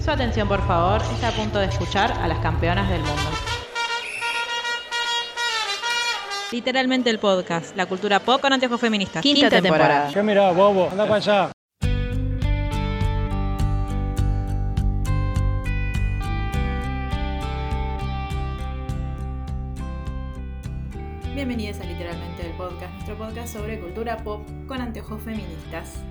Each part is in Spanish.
Su atención, por favor, está a punto de escuchar a las campeonas del mundo. Literalmente el podcast, la cultura pop con anteojos feministas. Quinta, temporada. ¿Qué mirá, bobo? Anda para allá. Bienvenidos a Literalmente el podcast, nuestro podcast sobre cultura pop con anteojos feministas.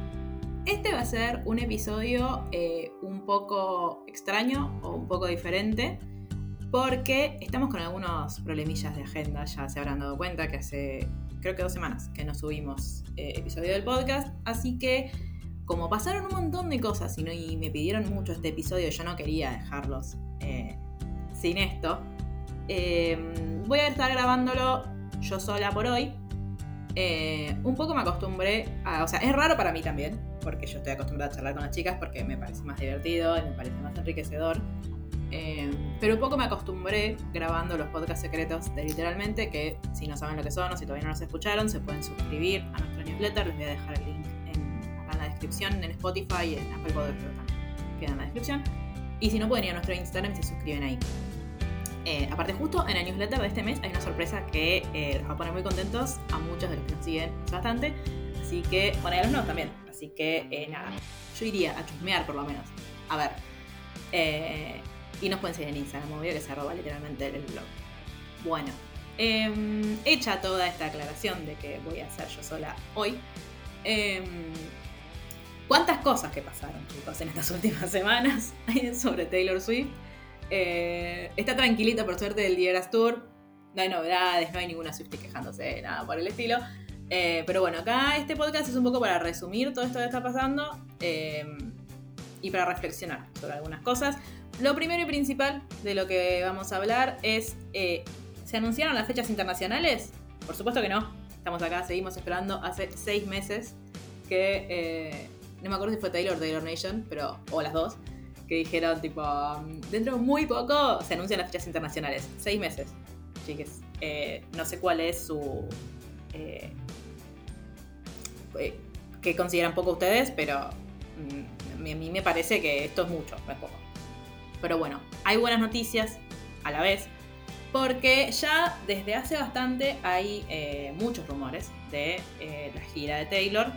Este va a ser un episodio eh, poco extraño o un poco diferente porque estamos con algunos problemillas de agenda, ya se habrán dado cuenta que hace creo que dos semanas que no subimos eh, episodio del podcast, así que como pasaron un montón de cosas y, me pidieron mucho este episodio, yo no quería dejarlos eh, sin esto, voy a estar grabándolo yo sola por hoy. un poco me acostumbré a, o sea, es raro para mí también, porque yo estoy acostumbrada a charlar con las chicas porque me parece más divertido y me parece más enriquecedor. Eh, pero un poco me acostumbré grabando los podcasts secretos de literalmente, que si no saben lo que son o si todavía no los escucharon, se pueden suscribir a nuestro newsletter. Les voy a dejar el link en, acá en la descripción, en Spotify y en Apple Podcast también queda en la descripción. Y si no, pueden ir a nuestro Instagram y se suscriben ahí. Eh, aparte, justo en el newsletter de este mes hay una sorpresa que eh, los va a poner muy contentos a muchos de los que nos siguen bastante. Así que, bueno, a los nuevos también. Así que, eh, nada, yo iría a chusmear por lo menos. A ver. Eh, y nos pueden seguir en Instagram, obvio que se arroba literalmente el blog. Bueno, em, hecha toda esta aclaración de que voy a hacer yo sola hoy. Em, ¿Cuántas cosas que pasaron, chicos, en estas últimas semanas sobre Taylor Swift? Eh, está tranquilita por suerte del Dieras Tour. No hay novedades, no hay ninguna Swift quejándose, nada por el estilo. Eh, pero bueno, acá este podcast es un poco para resumir todo esto que está pasando eh, y para reflexionar sobre algunas cosas. Lo primero y principal de lo que vamos a hablar es, eh, ¿se anunciaron las fechas internacionales? Por supuesto que no. Estamos acá, seguimos esperando hace seis meses que, no me acuerdo si fue Taylor o Taylor Nation, pero, o las dos, que dijeron tipo, dentro de muy poco se anuncian las fechas internacionales. Seis meses, chiques. no sé cuál es su que consideran poco ustedes, pero mm, a mí me parece que esto es mucho, no es poco. Pero bueno, hay buenas noticias a la vez, porque ya desde hace bastante hay eh, muchos rumores de eh, la gira de Taylor,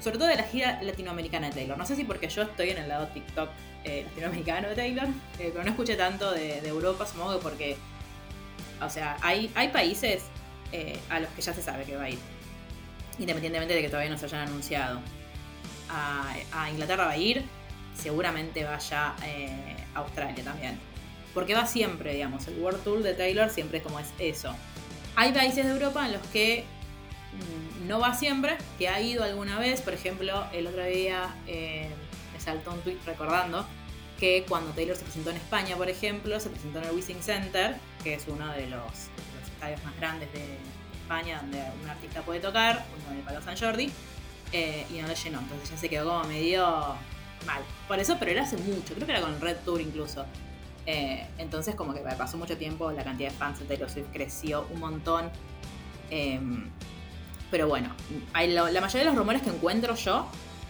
sobre todo de la gira latinoamericana de Taylor. No sé si porque yo estoy en el lado TikTok latinoamericano de Taylor, pero no escuché tanto de, Europa, supongo que porque, o sea, hay, hay países a los que ya se sabe que va a ir independientemente de que todavía no se hayan anunciado. A, Inglaterra va a ir, seguramente vaya eh, a Australia también. Porque va siempre, digamos, el World Tour de Taylor siempre es como es eso. Hay países de Europa en los que mm, no va siempre, que ha ido alguna vez, por ejemplo, el otro día eh, me saltó un tweet recordando que cuando Taylor se presentó en España, por ejemplo, se presentó en el Wissing Center, que es uno de los estadios más grandes de, donde un artista puede tocar, uno en el Palo San Jordi, eh, y no lo llenó. Entonces ya se quedó como medio mal. Por eso, pero era hace mucho, creo que era con Red Tour incluso. Eh, entonces como que pasó mucho tiempo, la cantidad de fans de Taylor Swift creció un montón. Em, pero bueno, la mayoría de los rumores que encuentro yo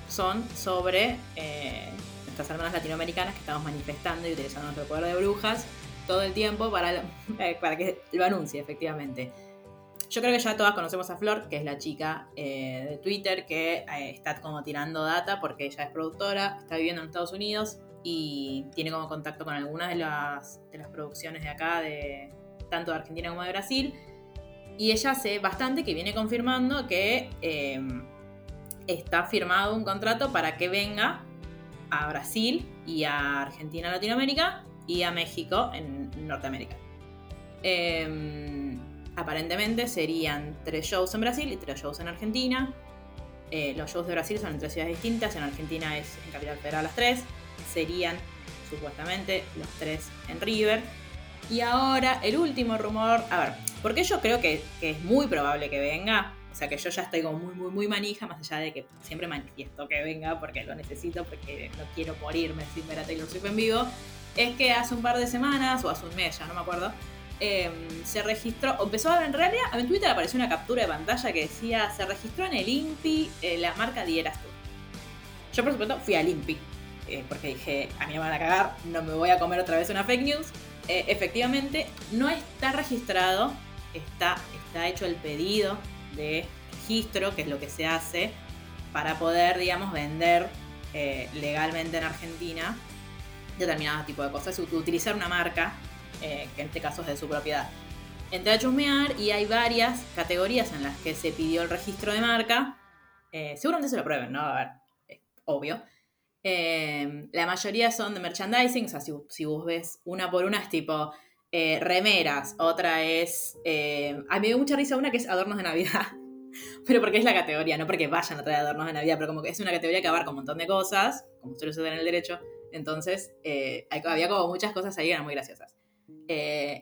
son sobre eh, nuestras hermanas latinoamericanas que estamos manifestando y utilizando nuestro poder de brujas todo el tiempo para, para que lo anuncie efectivamente. Yo creo que ya todas conocemos a Flor, que es la chica eh, de Twitter que eh, está como tirando data porque ella es productora, está viviendo en Estados Unidos y tiene como contacto con algunas de las, de las producciones de acá, de tanto de Argentina como de Brasil. Y ella hace bastante que viene confirmando que em, está firmado un contrato para que venga a Brasil y a Argentina, Latinoamérica y a México en Norteamérica. Eh, aparentemente serían tres shows en Brasil y tres shows en Argentina. Eh, los shows de Brasil son en tres ciudades distintas, en Argentina es en Capital Federal las tres. Serían supuestamente los tres en River. Y ahora el último rumor, a ver, porque yo creo que, es muy probable que venga, o sea que yo ya estoy como muy, muy, muy manija, más allá de que siempre manifiesto que venga porque lo necesito, porque no quiero morirme sin ver a Taylor Swift en vivo, es que hace un par de semanas, o hace un mes ya, no me acuerdo, Em, se registró, empezó a ver en realidad, en Twitter apareció una captura de pantalla que decía, se registró en el INPI eh, la marca Dieras Tour. Yo por supuesto fui al INPI eh, porque dije, a mí me van a cagar, no me voy a comer otra vez una fake news. Eh, efectivamente, no está registrado, está, está hecho el pedido de registro, que es lo que se hace para poder, digamos, vender eh, legalmente en Argentina determinado tipo de cosas, utilizar una marca, que en este caso es de su propiedad. Entré a chusmear y hay varias categorías en las que se pidió el registro de marca. seguramente se lo prueben, ¿no? A ver, obvio. Em, la mayoría son de merchandising, o sea, si, vos ves una por una es tipo eh, remeras, otra es... Eh, a mí me dio mucha risa una que es adornos de Navidad, pero porque es la categoría, no porque vayan a traer adornos de Navidad, pero como que es una categoría que abarca un montón de cosas, como suele suceder en el derecho, entonces eh, había como muchas cosas ahí que eran muy graciosas.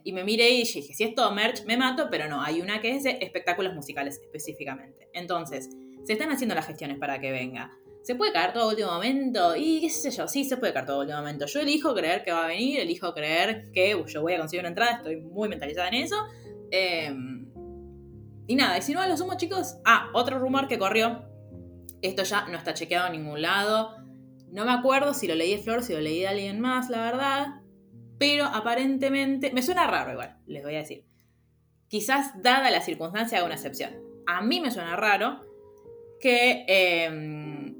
Y me miré y dije, si es todo merch, me mato, pero no, hay una que es de espectáculos musicales específicamente. Entonces, se están haciendo las gestiones para que venga. ¿Se puede caer todo último momento? Y qué sé yo, sí, se puede caer todo último momento. Yo elijo creer que va a venir, elijo creer que yo voy a conseguir una entrada, estoy muy mentalizada en eso. Em, y nada, y si no, a lo sumo, chicos. Ah, otro rumor que corrió. Esto ya no está chequeado en ningún lado. No me acuerdo si lo leí de Flor, si lo leí de alguien más, la verdad. Pero aparentemente. Me suena raro igual, les voy a decir. Quizás, dada la circunstancia, haga una excepción. A mí me suena raro que. Em,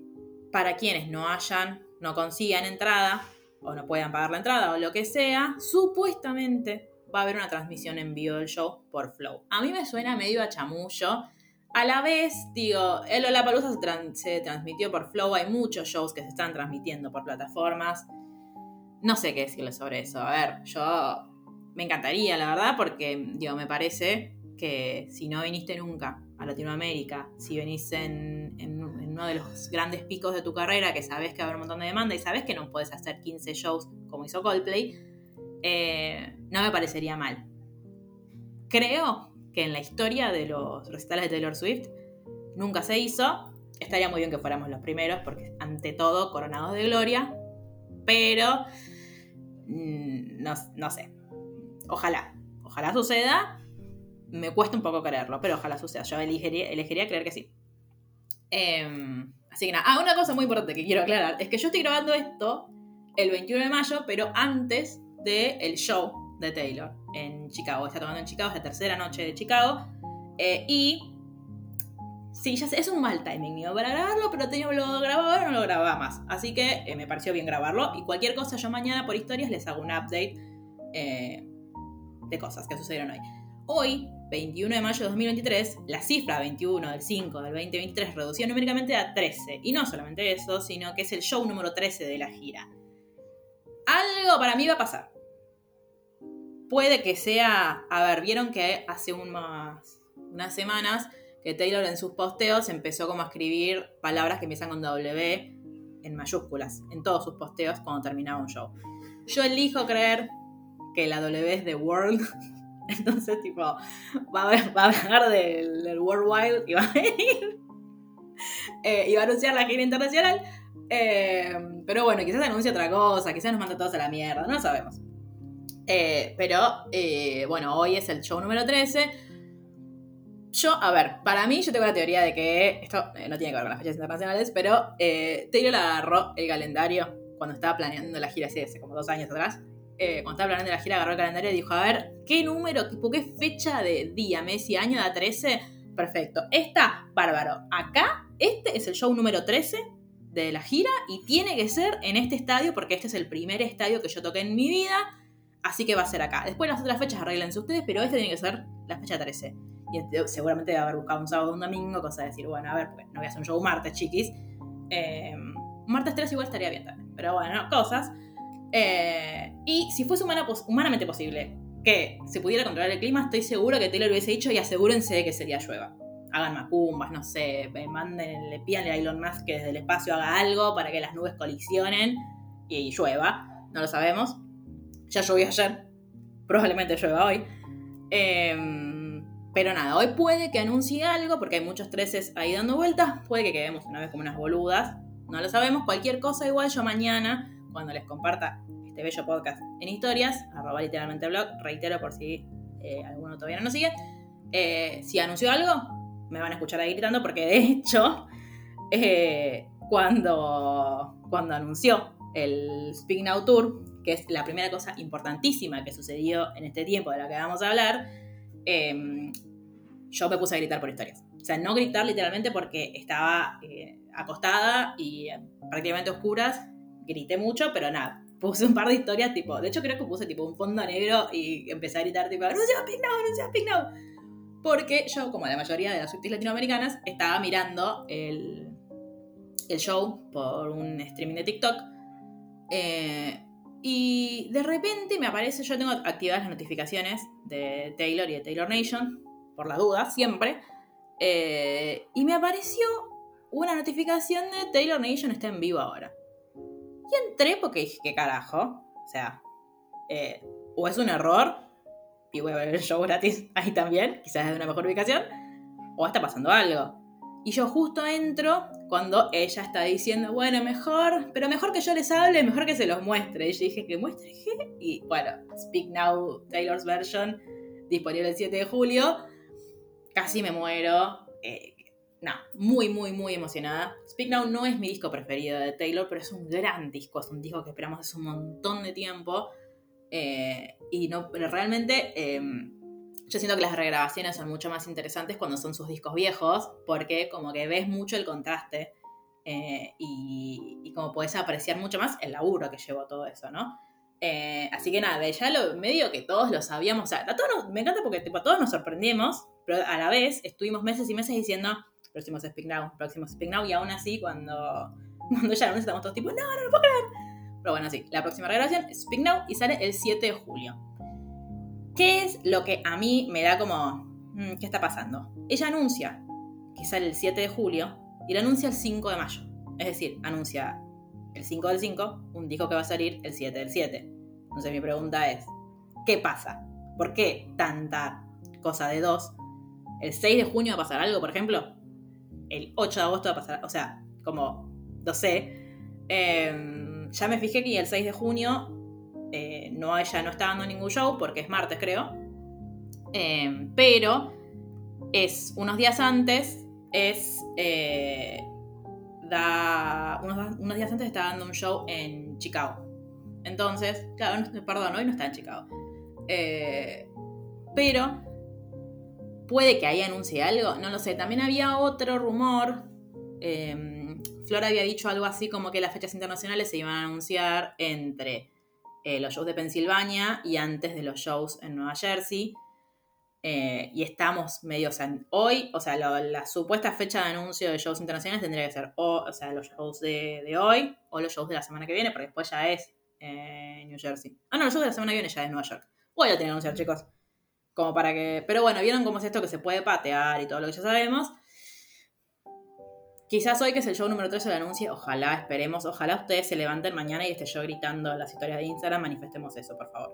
para quienes no hayan, no consigan entrada o no puedan pagar la entrada o lo que sea, supuestamente va a haber una transmisión en vivo del show por Flow. A mí me suena medio a chamullo. A la vez, digo, el Lollapalooza se, se transmitió por Flow, hay muchos shows que se están transmitiendo por plataformas. No sé qué decirles sobre eso. A ver, yo me encantaría, la verdad, porque, digo, me parece que si no viniste nunca a Latinoamérica, si venís en, uno de los grandes picos de tu carrera, que sabes que va a haber un montón de demanda y sabes que no puedes hacer 15 shows como hizo Coldplay, eh, no me parecería mal. Creo que en la historia de los recitales de Taylor Swift nunca se hizo. Estaría muy bien que fuéramos los primeros, porque ante todo, coronados de gloria. Pero, no, no sé. Ojalá, ojalá suceda me cuesta un poco creerlo, pero ojalá suceda. Yo elegiría, elegiría creer que sí. Em, así que nada. Ah, una cosa muy importante que quiero aclarar es que yo estoy grabando esto el 21 de mayo, pero antes del show de Taylor en Chicago. Está tomando en Chicago, es la tercera noche de Chicago. Eh, y sí, ya sé, es un mal timing mío para grabarlo, pero tenía lo grababa no lo grababa más. Así que eh, me pareció bien grabarlo. Y cualquier cosa, yo mañana por historias les hago un update eh, de cosas que sucedieron hoy. Hoy 21 de mayo de 2023, la cifra 21 del 5 del 2023 reducida numéricamente a 13. Y no solamente eso, sino que es el show número 13 de la gira. Algo para mí va a pasar. Puede que sea, a ver, vieron que hace unas, unas semanas que Taylor en sus posteos empezó como a escribir palabras que empiezan con W en mayúsculas, en todos sus posteos cuando terminaba un show. Yo elijo creer que la W es de World Entonces, tipo, va a, va hablar del, Worldwide y va a venir. Eh, y va a anunciar la gira internacional. Eh, pero bueno, quizás anuncie otra cosa, quizás nos manda todos a la mierda, no lo sabemos. Eh, pero bueno, hoy es el show número 13. Yo, a ver, para mí yo tengo la teoría de que esto no tiene que ver con las fechas internacionales, pero Taylor agarró el calendario cuando estaba planeando la gira hace como dos años atrás eh, cuando estaba planeando la gira, agarró el calendario y dijo, a ver, ¿qué número, tipo, qué fecha de día, mes y año da 13? Perfecto. Esta, bárbaro. Acá, este es el show número 13 de la gira y tiene que ser en este estadio porque este es el primer estadio que yo toqué en mi vida, así que va a ser acá. Después las otras fechas arreglense ustedes, pero este tiene que ser la fecha 13. Y este, seguramente a haber buscado un sábado o un domingo, cosa de decir, bueno, a ver, pues no voy a hacer un show martes, chiquis. Eh, martes 3 igual estaría bien también, pero bueno, cosas. Eh, y si fuese humanamente posible que se pudiera controlar el clima, estoy seguro que Taylor hubiese dicho y asegúrense de que sería llueva. Hagan macumbas, no sé, manden, le pidan a Elon Musk que desde el espacio haga algo para que las nubes colisionen y llueva. No lo sabemos. Ya llovió ayer, probablemente llueva hoy. Em, pero nada, hoy puede que anuncie algo, porque hay muchos treces ahí dando vueltas. Puede que quedemos una vez como unas boludas. No lo sabemos. Cualquier cosa, igual yo mañana cuando les comparta este bello podcast en historias, arroba literalmente blog, reitero por si eh, alguno todavía no nos sigue. Eh, si anunció algo, me van a escuchar ahí gritando porque de hecho, eh, cuando, cuando anunció el Speak Now Tour, que es la primera cosa importantísima que sucedió en este tiempo de la que vamos a hablar, em, yo me puse a gritar por historias. O sea, no gritar literalmente porque estaba eh, acostada y prácticamente oscuras, grité mucho, pero nada, puse un par de historias, tipo, de hecho creo que puse tipo un fondo negro y empecé a gritar tipo, ¡Anuncio Speak Now! ¡Anuncio Speak Now! Porque yo, como la mayoría de las Swifties latinoamericanas, estaba mirando el, el show por un streaming de TikTok. Eh, y de repente me aparece, yo tengo activadas las notificaciones de Taylor y de Taylor Nation, por la duda, siempre. Eh, y me apareció una notificación de Taylor Nation está en vivo ahora. Y entré porque dije, ¿qué carajo? O sea, eh, o es un error, y voy a ver el show gratis ahí también, quizás es de una mejor ubicación, o está pasando algo. Y yo justo entro cuando ella está diciendo, bueno, mejor, pero mejor que yo les hable, mejor que se los muestre. Y yo dije, ¿que muestre qué? Y bueno, Speak Now, Taylor's version, disponible el 7 de julio. Casi me muero. Eh, no, muy, muy, muy emocionada. Speak Now no es mi disco preferido de Taylor, pero es un gran disco, es un disco que esperamos hace un montón de tiempo. Eh, y no, pero realmente em, yo siento que las regrabaciones son mucho más interesantes cuando son sus discos viejos, porque como que ves mucho el contraste eh, y, como puedes apreciar mucho más el laburo que llevó todo eso, ¿no? Eh, así que nada, ya lo medio que todos lo sabíamos, o sea, a todos me encanta porque a todos nos sorprendimos, pero a la vez estuvimos meses y meses diciendo, próximos Speak Now, próximos Speak Now, y aún así cuando, cuando ya nos estamos todos tipo, no, no lo puedo creer. Pero bueno, sí, la próxima regrabación es Speak Now y sale el 7 de julio. ¿Qué es lo que a mí me da como, mm, ¿qué está pasando? Ella anuncia que sale el 7 de julio y lo anuncia el 5 de mayo. Es decir, anuncia el 5 del 5, un disco que va a salir el 7 del 7. Entonces mi pregunta es, ¿qué pasa? ¿Por qué tanta cosa de dos? ¿El 6 de junio va a pasar algo, por ejemplo? ¿El 8 de agosto va a pasar? O sea, como, no sé. Em, ya me fijé que el 6 de junio eh, no, ella no está dando ningún show porque es martes, creo. Eh, pero es unos días antes, es. Eh, da, unos, días antes está dando un show en Chicago. Entonces, claro, perdón, hoy no está en Chicago. pero puede que ahí anuncie algo, no lo sé. También había otro rumor. Flora había dicho algo así como que las fechas internacionales se iban a anunciar entre eh, los shows de Pensilvania y antes de los shows en Nueva Jersey. Eh, y estamos medio, o sea, hoy, o sea, la supuesta fecha de anuncio de shows internacionales tendría que ser o, sea, los shows de, hoy o los shows de la semana que viene, porque después ya es eh, New Jersey. Ah, no, los shows de la semana que viene ya es Nueva York. Hoy lo tienen que anunciar, chicos. Como para que. Pero bueno, vieron cómo es esto que se puede patear y todo lo que ya sabemos. Quizás hoy que es el show número 3 se lo anuncie, ojalá, esperemos, ojalá ustedes se levanten mañana y esté yo gritando las historias de Instagram, manifestemos eso, por favor.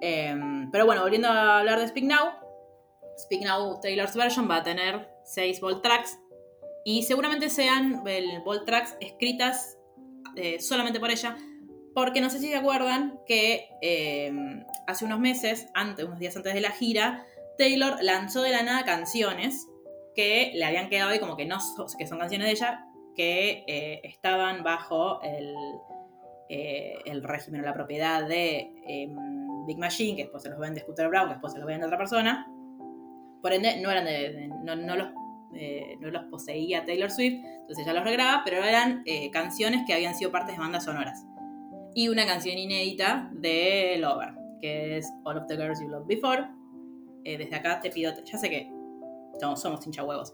Em, pero bueno, volviendo a hablar de Speak Now, Speak Now Taylor's version va a tener 6 Volt Tracks y seguramente sean el Volt Tracks escritas eh, solamente por ella, porque no sé si se acuerdan que em, hace unos meses, antes, unos días antes de la gira, Taylor lanzó de la nada canciones que le habían quedado ahí como que no que son canciones de ella que eh, estaban bajo el, eh, el régimen o la propiedad de em, Big Machine, que después se los vende Scooter Brown, que después se los vende otra persona. Por ende, no eran no, los, eh, no los poseía Taylor Swift, entonces ella los regraba, pero eran canciones que habían sido partes de bandas sonoras. Y una canción inédita de Lover, que es All of the Girls You Loved Before. desde acá te pido, ya sé que somos hincha huevos.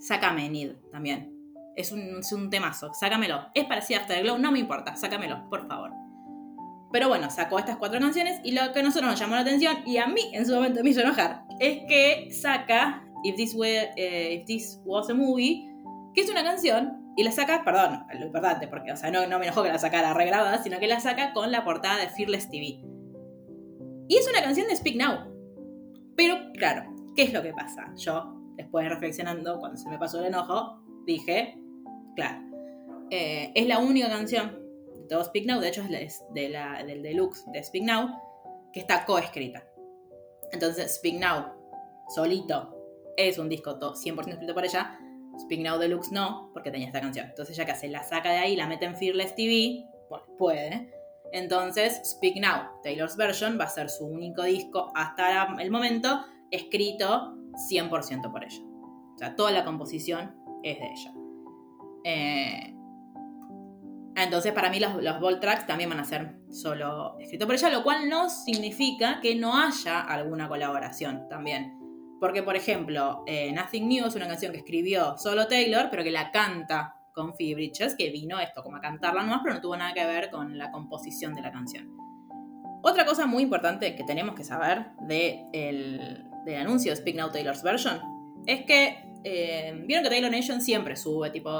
Sácame Need también. Es un, es un temazo, sácamelo. Es parecido a After Glow, no me importa, sácamelo, por favor. Pero bueno, sacó estas cuatro canciones y lo que a nosotros nos llamó la atención y a mí en su momento me hizo enojar es que saca If This, eh, If This Was a Movie, que es una canción y la saca, perdón, lo importante, porque o sea, no, no me enojó que la sacara regrabada, sino que la saca con la portada de Fearless TV. Y es una canción de Speak Now. Pero claro, ¿Qué es lo que pasa? Yo, después reflexionando, cuando se me pasó el enojo, dije, claro, eh, es la única canción de todo Speak Now, de hecho es de la, del deluxe de Speak Now, que está coescrita. Entonces, Speak Now, solito, es un disco 100% escrito por ella. Speak Now Deluxe no, porque tenía esta canción. Entonces, ya que se la saca de ahí, la mete en Fearless TV, bueno, puede. Entonces, Speak Now, Taylor's Version, va a ser su único disco hasta el momento escrito 100% por ella. O sea, toda la composición es de ella. Eh, entonces, para mí, los, los tracks también van a ser solo escritos por ella, lo cual no significa que no haya alguna colaboración también. Porque, por ejemplo, eh, Nothing New es una canción que escribió solo Taylor, pero que la canta con Phoebe Bridges, que vino esto como a cantarla nomás, pero no tuvo nada que ver con la composición de la canción. Otra cosa muy importante que tenemos que saber de del anuncio de Speak Now Taylor's Version es que eh, vieron que Taylor Nation siempre sube tipo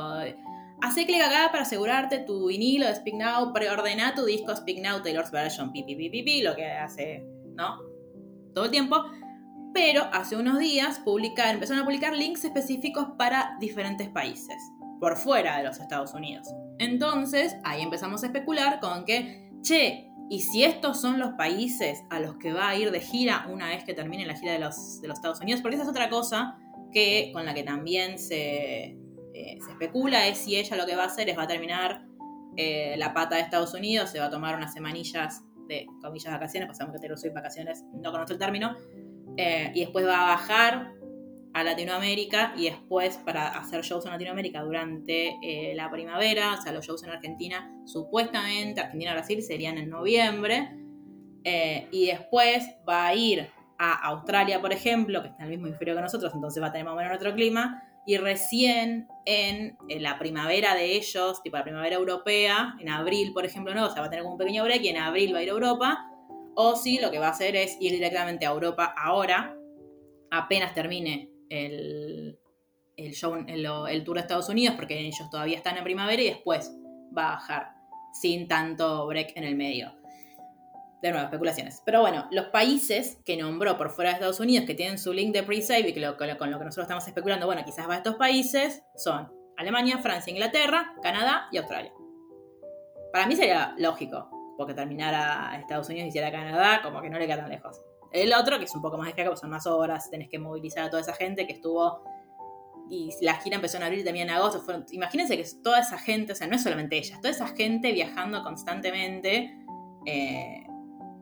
Hace clic acá para asegurarte tu vinilo de Speak Now, preordena tu disco Speak Now Taylor's Version, pi, pi, pi, pi, lo que hace, ¿no? Todo el tiempo. Pero hace unos días empezaron a publicar links específicos para diferentes países, por fuera de los Estados Unidos. Entonces, ahí empezamos a especular con que, che, ¿y si estos son los países a los que va a ir de gira una vez que termine la gira de los, de los Estados Unidos? Porque esa es otra cosa que, con la que también se, eh, se especula es si ella lo que va a hacer es va a terminar eh, la pata de Estados Unidos, se va a tomar unas semanillas de comillas vacaciones, pasamos que Taylor Swift vacaciones, no conozco el término, eh, y después va a bajar a Latinoamérica y después para hacer shows en Latinoamérica durante la primavera, o sea, los shows en Argentina, supuestamente Argentina-Brasil serían en noviembre, y después va a ir a Australia, por ejemplo, que está en el mismo hemisferio que nosotros, entonces va a tener más o menos otro clima, y recién en, la primavera de ellos, tipo la primavera europea, en abril, por ejemplo, no, o sea, va a tener un pequeño break y en abril va a ir a Europa, o si lo que va a hacer es ir directamente a Europa ahora, apenas termine el, tour de Estados Unidos, porque ellos todavía están en primavera y después va a bajar sin tanto break en el medio de nuevo, especulaciones. Pero bueno, los países que nombró por fuera de Estados Unidos que tienen su link de pre-save y que con lo que nosotros estamos especulando, bueno, quizás va a estos países, son Alemania, Francia, Inglaterra, Canadá y Australia. Para mí sería lógico, porque terminara Estados Unidos y hiciera Canadá, como que no le queda tan lejos. El otro, que es un poco más pues son más horas, tenés que movilizar a toda esa gente que estuvo. Y la gira empezó en abril y también en agosto. imagínense que toda esa gente, o sea, no es solamente ellas, toda esa gente viajando constantemente. Eh,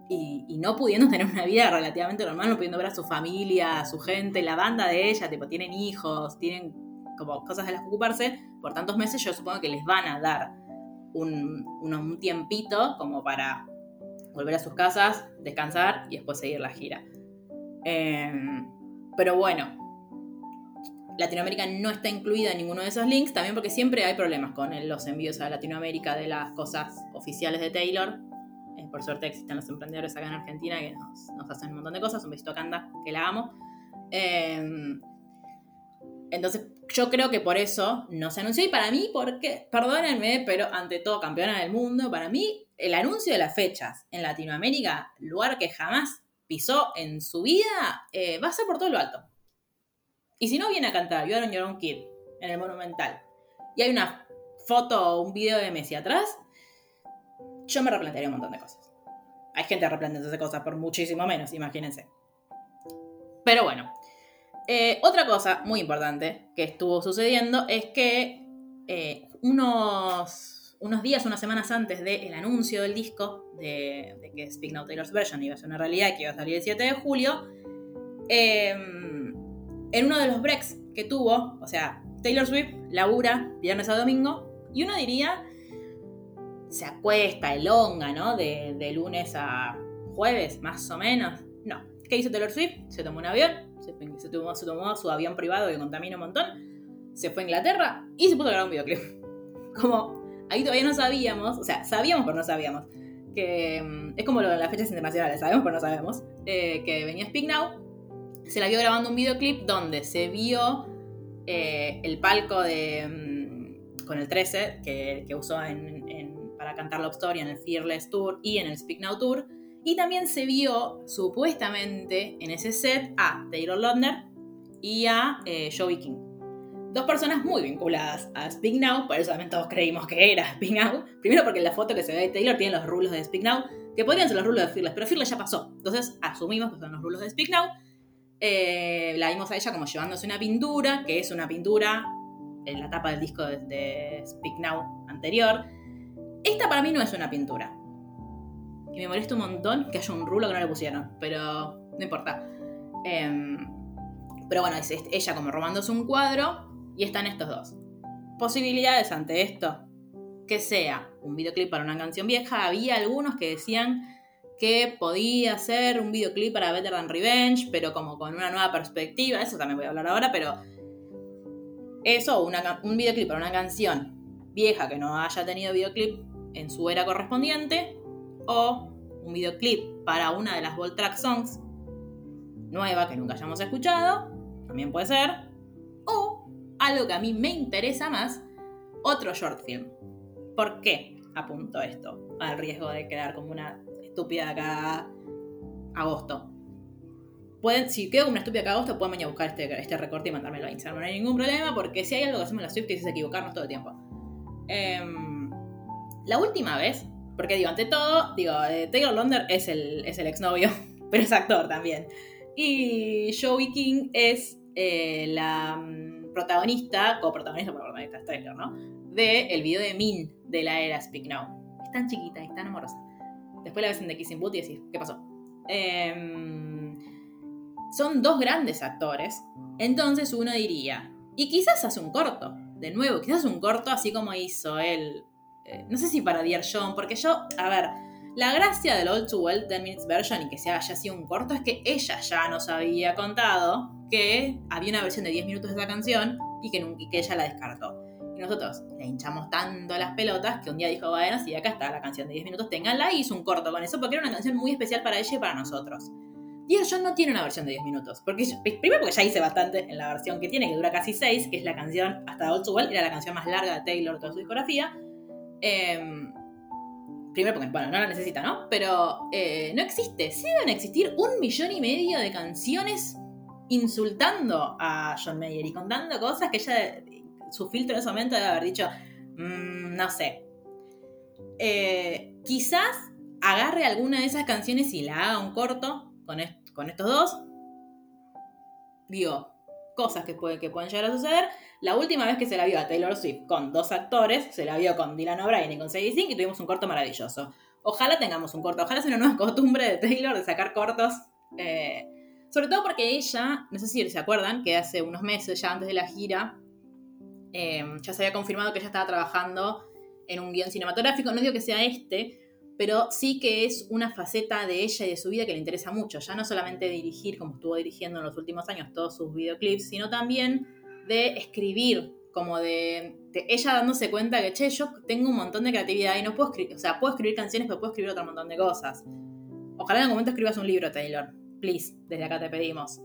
y, no pudiendo tener una vida relativamente normal, no pudiendo ver a su familia, a su gente, la banda de ella, tipo, tienen hijos, tienen como cosas de las que ocuparse, por tantos meses yo supongo que les van a dar un, un, tiempito como para volver a sus casas, descansar y después seguir la gira. Em, pero bueno, Latinoamérica no está incluida en ninguno de esos links, también porque siempre hay problemas con los envíos a Latinoamérica de las cosas oficiales de Taylor, por suerte existen los emprendedores acá en Argentina que nos, hacen un montón de cosas. Un besito a Canda, que la amo. Em, entonces, yo creo que por eso no se anunció. Y para mí, porque, perdónenme, pero ante todo, campeona del mundo, para mí, el anuncio de las fechas en Latinoamérica, lugar que jamás pisó en su vida, eh, va a ser por todo lo alto. Y si no viene a cantar You Are Own Kid en el Monumental y hay una foto o un video de Messi atrás, yo me replantearía un montón de cosas. Hay gente replanteándose cosas por muchísimo menos, imagínense. Pero bueno, eh, otra cosa muy importante que estuvo sucediendo es que eh, unos, unos días, unas semanas antes del anuncio del disco, de, que Speak Now Taylor's Version iba a ser una realidad que iba a salir el 7 de julio, em, en uno de los breaks que tuvo, o sea, Taylor Swift labura viernes a domingo, y uno diría se acuesta, elonga, ¿no? De, lunes a jueves, más o menos. No. ¿Qué hizo Taylor Swift? Se tomó un avión, se, tomó, su avión privado que contamina un montón, se fue a Inglaterra y se puso a grabar un videoclip. Como ahí todavía no sabíamos, o sea, sabíamos pero no sabíamos, que mm, es como lo de las fechas internacionales, sabemos pero no sabemos, eh, que venía Speak Now, se la vio grabando un videoclip donde se vio eh, el palco de, mm, con el 13 que, usó en para cantar Love Story en el Fearless Tour y en el Speak Now Tour. Y también se vio supuestamente en ese set a Taylor Lautner y a eh, Joey King. Dos personas muy vinculadas a Speak Now, por eso también todos creímos que era Speak Now. Primero porque en la foto que se ve de Taylor tiene los rulos de Speak Now, que podrían ser los rulos de Fearless, pero Fearless ya pasó. Entonces asumimos que son los rulos de Speak Now. Eh, la vimos a ella como llevándose una pintura, que es una pintura en la tapa del disco de Speak Now anterior, Esta para mí no es una pintura. Y me molesta un montón que haya un rulo que no le pusieron, pero no importa. Em, pero bueno, es, ella como robándose un cuadro y están estos dos. Posibilidades ante esto. Que sea un videoclip para una canción vieja. Había algunos que decían que podía ser un videoclip para Better Than Revenge, pero como con una nueva perspectiva. Eso también voy a hablar ahora, pero eso, un videoclip para una canción vieja que no haya tenido videoclip en su era correspondiente, o un videoclip para una de las Volt Track Songs nueva que nunca hayamos escuchado, también puede ser, o algo que a mí me interesa más, otro short film. ¿Por qué apunto esto? Al riesgo de quedar como una estúpida acá agosto. Pueden, si quedo como una estúpida acá agosto, pueden venir a buscar este, este recorte y mandármelo a Instagram. No hay ningún problema, porque si hay algo que hacemos en la Swift es equivocarnos todo el tiempo. Em, la última vez, porque digo, ante todo, digo, eh, Taylor Londer es el, es el exnovio, pero es actor también. Y Joey King es eh, la mm, protagonista, coprotagonista, protagonista es Taylor, ¿no? De el video de Min de la era Speak Now. Es tan chiquita, es tan amorosa. Después la ves en The Kissing Boot y decís, ¿qué pasó? Em, son dos grandes actores. Entonces uno diría, y quizás hace un corto, de nuevo, quizás un corto así como hizo él. Eh, no sé si para Dear John, porque yo, a ver, la gracia del Old to Well 10 Minutes Version y que se haya sido un corto es que ella ya nos había contado que había una versión de 10 minutos de esa canción y que, que ella la descartó. Y nosotros le hinchamos tanto las pelotas que un día dijo, bueno, si acá está la canción de 10 minutos, ténganla y hizo un corto con eso porque era una canción muy especial para ella y para nosotros. Dear John no tiene una versión de 10 minutos. Porque, primero porque ya hice bastante en la versión que tiene, que dura casi 6, que es la canción, hasta Old Well, era la canción más larga de Taylor toda su discografía. Eh, Primero porque, bueno, no la necesita, ¿no? Pero eh, no existe. Sí deben existir un millón y medio de canciones insultando a John Mayer y contando cosas que ella, su filtro en ese momento debe haber dicho, mm, no sé. Eh, quizás agarre alguna de esas canciones y la haga un corto con, con estos dos. Digo, cosas que, puede, que pueden llegar a suceder. La última vez que se la vio a Taylor Swift con dos actores, se la vio con Dylan O'Brien y con Sadie Sink y tuvimos un corto maravilloso. Ojalá tengamos un corto, ojalá sea una nueva costumbre de Taylor de sacar cortos. Eh, sobre todo porque ella, no sé si se acuerdan, que hace unos meses, ya antes de la gira, eh, ya se había confirmado que ella estaba trabajando en un guion cinematográfico. No digo que sea este, pero sí que es una faceta de ella y de su vida que le interesa mucho. Ya no solamente dirigir, como estuvo dirigiendo en los últimos años todos sus videoclips, sino también de escribir, como de, ella dándose cuenta que, che, yo tengo un montón de creatividad y no puedo escribir, o sea, puedo escribir canciones, pero puedo escribir otro montón de cosas. Ojalá en algún momento escribas un libro, Taylor. Please, desde acá te pedimos.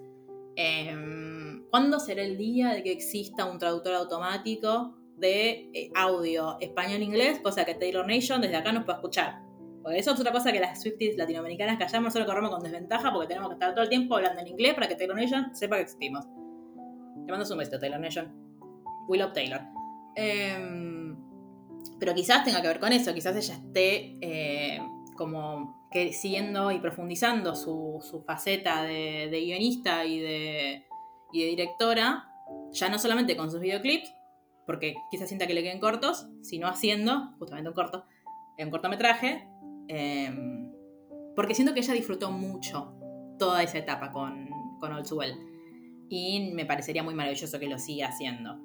Em, ¿Cuándo será el día de que exista un traductor automático de eh, audio español-inglés? Cosa que Taylor Nation desde acá nos pueda escuchar. Porque eso es otra cosa que las Swifties latinoamericanas callamos, solo corremos con desventaja porque tenemos que estar todo el tiempo hablando en inglés para que Taylor Nation sepa que existimos. Te mando un besito, Taylor Nation. We love Taylor. Em, pero quizás tenga que ver con eso, quizás ella esté eh, como que siguiendo y profundizando su, faceta de, guionista y de, y de directora, ya no solamente con sus videoclips, porque quizás sienta que le queden cortos, sino haciendo justamente un corto, un cortometraje, Em, porque siento que ella disfrutó mucho toda esa etapa con, con Old Y me parecería muy maravilloso que lo siga haciendo.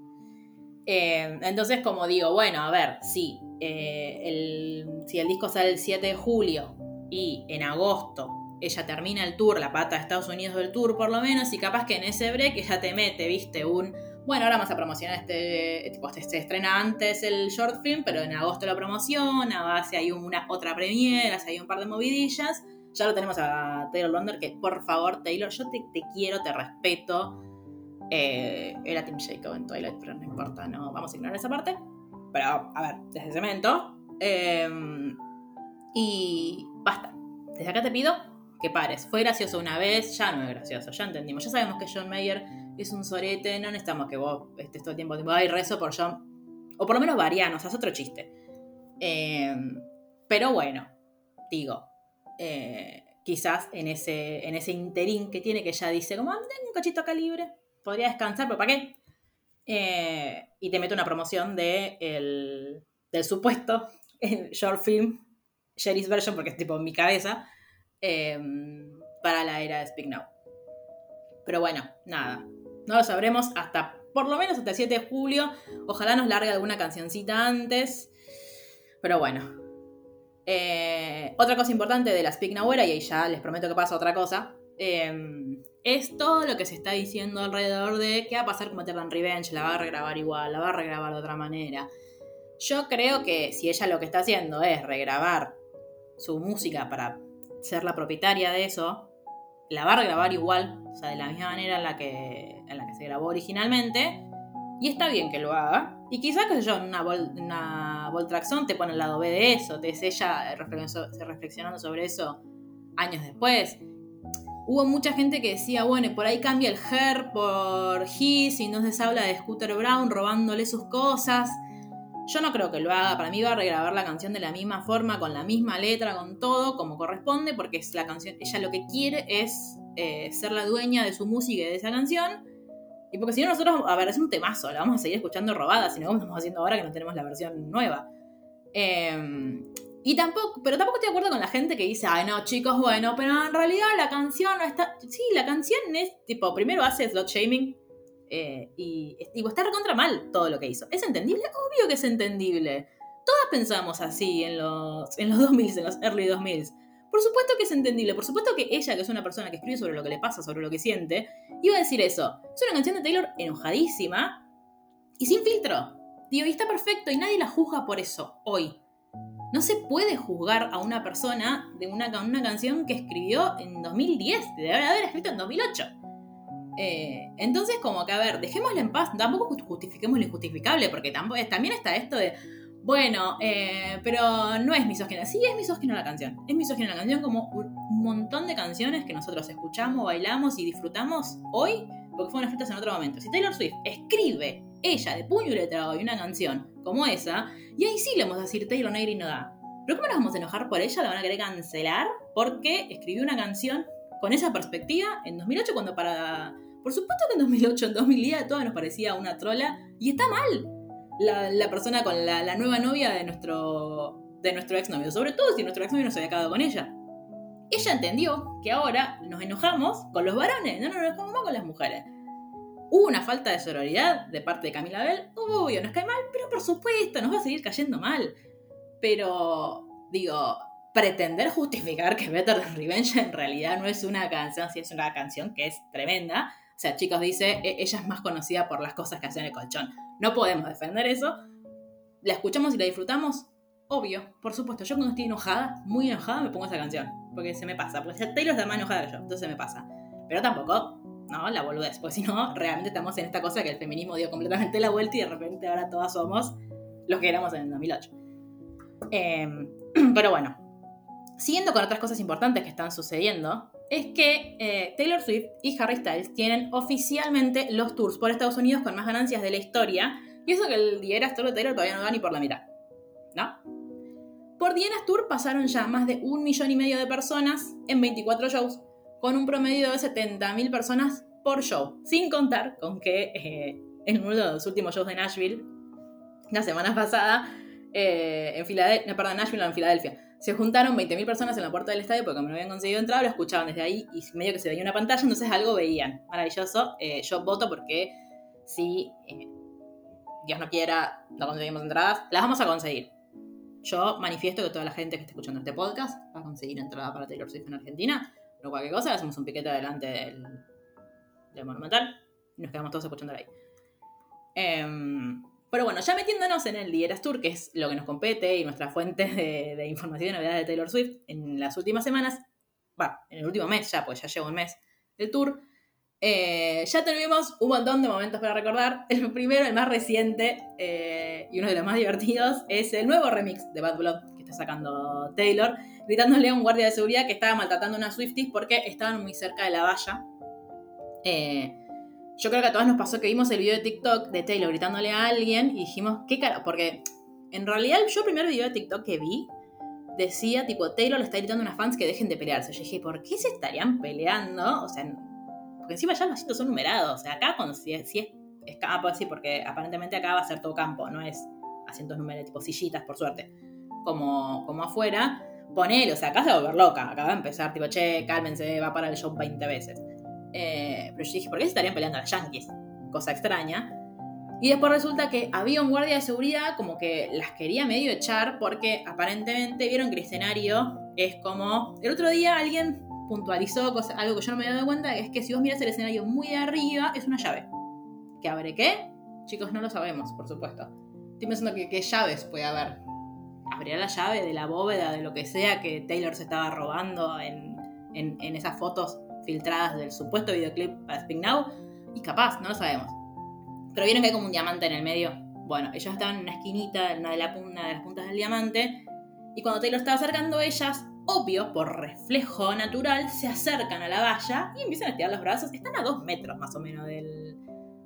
Em, entonces, como digo, bueno, a ver, sí, eh, el, si el disco sale el 7 de julio y en agosto ella termina el tour, la pata de Estados Unidos del tour por lo menos, y capaz que en ese break ella te mete, viste, un bueno, ahora vamos a promocionar este, tipo, este, se estrena antes el short film, pero en agosto lo promociona, si hay una otra premiera, si hay un par de movidillas. Ya lo tenemos a Taylor Londer, que por favor, Taylor, yo te, quiero, te respeto. Eh, era Tim Jacob en Twilight, pero no importa, no vamos a ignorar esa parte. Pero, a ver, desde cemento. Em, y basta. Desde acá te pido que pares. Fue gracioso una vez, ya no es gracioso, ya entendimos. Ya sabemos que John Mayer es un sorete, no necesitamos que vos estés todo el tiempo, tipo, ay, rezo por John. O por lo menos variano, o sea, es otro chiste. Em, pero bueno, digo, eh, quizás en ese, en ese interín que tiene, que ya dice, como, ah, tengo un cachito acá libre, podría descansar, pero ¿para qué? Eh, y te mete una promoción de el, del supuesto short film, Sherry's version, porque es tipo en mi cabeza, em, para la era de Speak Now. Pero bueno, nada. No lo sabremos hasta, por lo menos hasta el 7 de julio. Ojalá nos largue alguna cancioncita antes. Pero bueno. Eh, otra cosa importante de la Speak Now y ahí ya les prometo que pasa otra cosa, em, es todo lo que se está diciendo alrededor de qué va a pasar con Maternal Revenge, la va a regrabar igual, la va a regrabar de otra manera. Yo creo que si ella lo que está haciendo es regrabar su música para ser la propietaria de eso, la va a regrabar igual, o sea, de la misma manera en la que, en la que se grabó originalmente, y está bien que lo haga. Y quizás, que yo, una, vol, una Voltraxon te pone el lado B de eso, te es ella reflexionando sobre eso años después. Hubo mucha gente que decía, bueno, por ahí cambia el Her por His y entonces habla de Scooter Brown robándole sus cosas. Yo no creo que lo haga, para mí va a regrabar la canción de la misma forma, con la misma letra, con todo, como corresponde, porque es la canción, ella lo que quiere es eh, ser la dueña de su música y de esa canción. Y porque si no nosotros, a ver, es un temazo, la vamos a seguir escuchando robada, sino como estamos haciendo ahora que no tenemos la versión nueva. Em, y tampoco, pero tampoco estoy de acuerdo con la gente que dice, ay no, chicos, bueno, pero en realidad la canción no está. Sí, la canción es tipo, primero hace slot shaming, eh, y digo, está recontra mal todo lo que hizo. ¿Es entendible? Obvio que es entendible. Todas pensamos así en los, en los 2000, en los early 2000. Por supuesto que es entendible, por supuesto que ella, que es una persona que escribe sobre lo que le pasa, sobre lo que siente, iba a decir eso. Es una canción de Taylor enojadísima y sin filtro. Digo, y está perfecto y nadie la juzga por eso hoy. No se puede juzgar a una persona de una, una canción que escribió en 2010, de haber escrito en 2008. Eh, entonces, como que, a ver, dejémosle en paz, tampoco justifiquemos lo injustificable, porque también está esto de, bueno, eh, pero no es misógina. Sí, es misógina la canción. Es misógina la canción como un montón de canciones que nosotros escuchamos, bailamos y disfrutamos hoy, porque fueron escritas en otro momento. Si Taylor Swift escribe ella de puño y letra hoy una canción como esa, y ahí sí le vamos a decir Taylor Negri no da. ¿Pero cómo nos vamos a enojar por ella? ¿La van a querer cancelar? Porque escribió una canción con esa perspectiva en 2008 cuando para por supuesto que en 2008, en 2010, todo nos parecía una trola. Y está mal la, persona con la, nueva novia de nuestro, de nuestro exnovio. Sobre todo si nuestro exnovio no se había acabado con ella. Ella entendió que ahora nos enojamos con los varones, no nos enojamos más con las mujeres. Hubo una falta de sororidad de parte de Camila Bell, obvio, nos cae mal, pero por supuesto, nos va a seguir cayendo mal. Pero, digo, pretender justificar que Better Than Revenge en realidad no es una canción, si es una canción que es tremenda, o sea, chicos, dice, e-, ella es más conocida por las cosas que hace en el colchón. No podemos defender eso. La escuchamos y la disfrutamos. Obvio, por supuesto. Yo cuando estoy enojada, muy enojada, me pongo esa canción. Porque se me pasa. Porque Taylor está más enojada que yo. Entonces se me pasa. Pero tampoco, no, la boludez. Porque si no, realmente estamos en esta cosa que el feminismo dio completamente la vuelta y de repente ahora todas somos los que éramos en el 2008. Em, pero bueno, siguiendo con otras cosas importantes que están sucediendo, es que eh, Taylor Swift y Harry Styles tienen oficialmente los tours por Estados Unidos con más ganancias de la historia. Y eso que el Dieras Tour de Taylor todavía no da ni por la mitad. ¿No? Por Dienas Tour pasaron ya más de un millón y medio de personas en 24 shows, con un promedio de 70.000 personas por show. Sin contar con que eh, en uno de los últimos shows de Nashville, la semana pasada, eh, en Filadelfia, perdón, Nashville o en Filadelfia, se juntaron 20.000 personas en la puerta del estadio porque como no habían conseguido entrar, lo escuchaban desde ahí y medio que se veía una pantalla, entonces algo veían. Maravilloso. Eh, yo voto porque si eh, Dios no quiera, no conseguimos entradas, las vamos a conseguir. Yo manifiesto que toda la gente que esté escuchando este podcast va a conseguir entrada para Taylor Swift en Argentina. Pero cualquier cosa, hacemos un piquete adelante del, del Monumental y nos quedamos todos escuchando ahí. Eh, pero bueno, ya metiéndonos en el Dieras Tour, que es lo que nos compete y nuestra fuente de, información y novedades de Taylor Swift, en las últimas semanas, bueno, en el último mes ya, pues ya llevo un mes del tour, eh, ya tuvimos un montón de momentos para recordar. El primero, el más reciente eh, y uno de los más divertidos, es el nuevo remix de Bad Blood que está sacando Taylor, gritándole a un guardia de seguridad que estaba maltratando a una Swifties porque estaban muy cerca de la valla. Eh, yo creo que a todos nos pasó que vimos el video de TikTok de Taylor gritándole a alguien y dijimos, ¿qué cara? Porque en realidad yo el primer video de TikTok que vi decía, tipo, Taylor le está gritando a unas fans que dejen de pelearse. Yo dije, ¿por qué se estarían peleando? O sea, porque encima ya los asientos son numerados. O sea, acá cuando si es, si es, es campo, sí, porque aparentemente acá va a ser todo campo, no es asientos numerados, tipo sillitas, por suerte. como, como afuera, ponele, o sea, acá se va a volver loca, acaba de empezar, tipo, che, cálmense, va para el show 20 veces. Eh, pero yo dije, ¿por qué se estarían peleando a las Yankees? Cosa extraña. Y después resulta que había un guardia de seguridad como que las quería medio echar porque aparentemente vieron que el escenario es como... El otro día alguien puntualizó algo que yo no me había dado cuenta, es que si vos miras el escenario muy de arriba, es una llave. ¿Que abre qué? Chicos, no lo sabemos, por supuesto. Estoy pensando que qué llaves puede haber. ¿Abrirá la llave de la bóveda, de lo que sea que Taylor se estaba robando en, en esas fotos filtradas del supuesto videoclip para Speak Now? Y capaz, no lo sabemos. Pero vieron que hay como un diamante en el medio. Bueno, ellas estaban en una esquinita, en una de, la, las puntas del diamante. Y cuando Taylor estaba acercando, ellas, obvio, por reflejo natural, se acercan a la valla y empiezan a estirar los brazos. Están a dos metros más o menos del,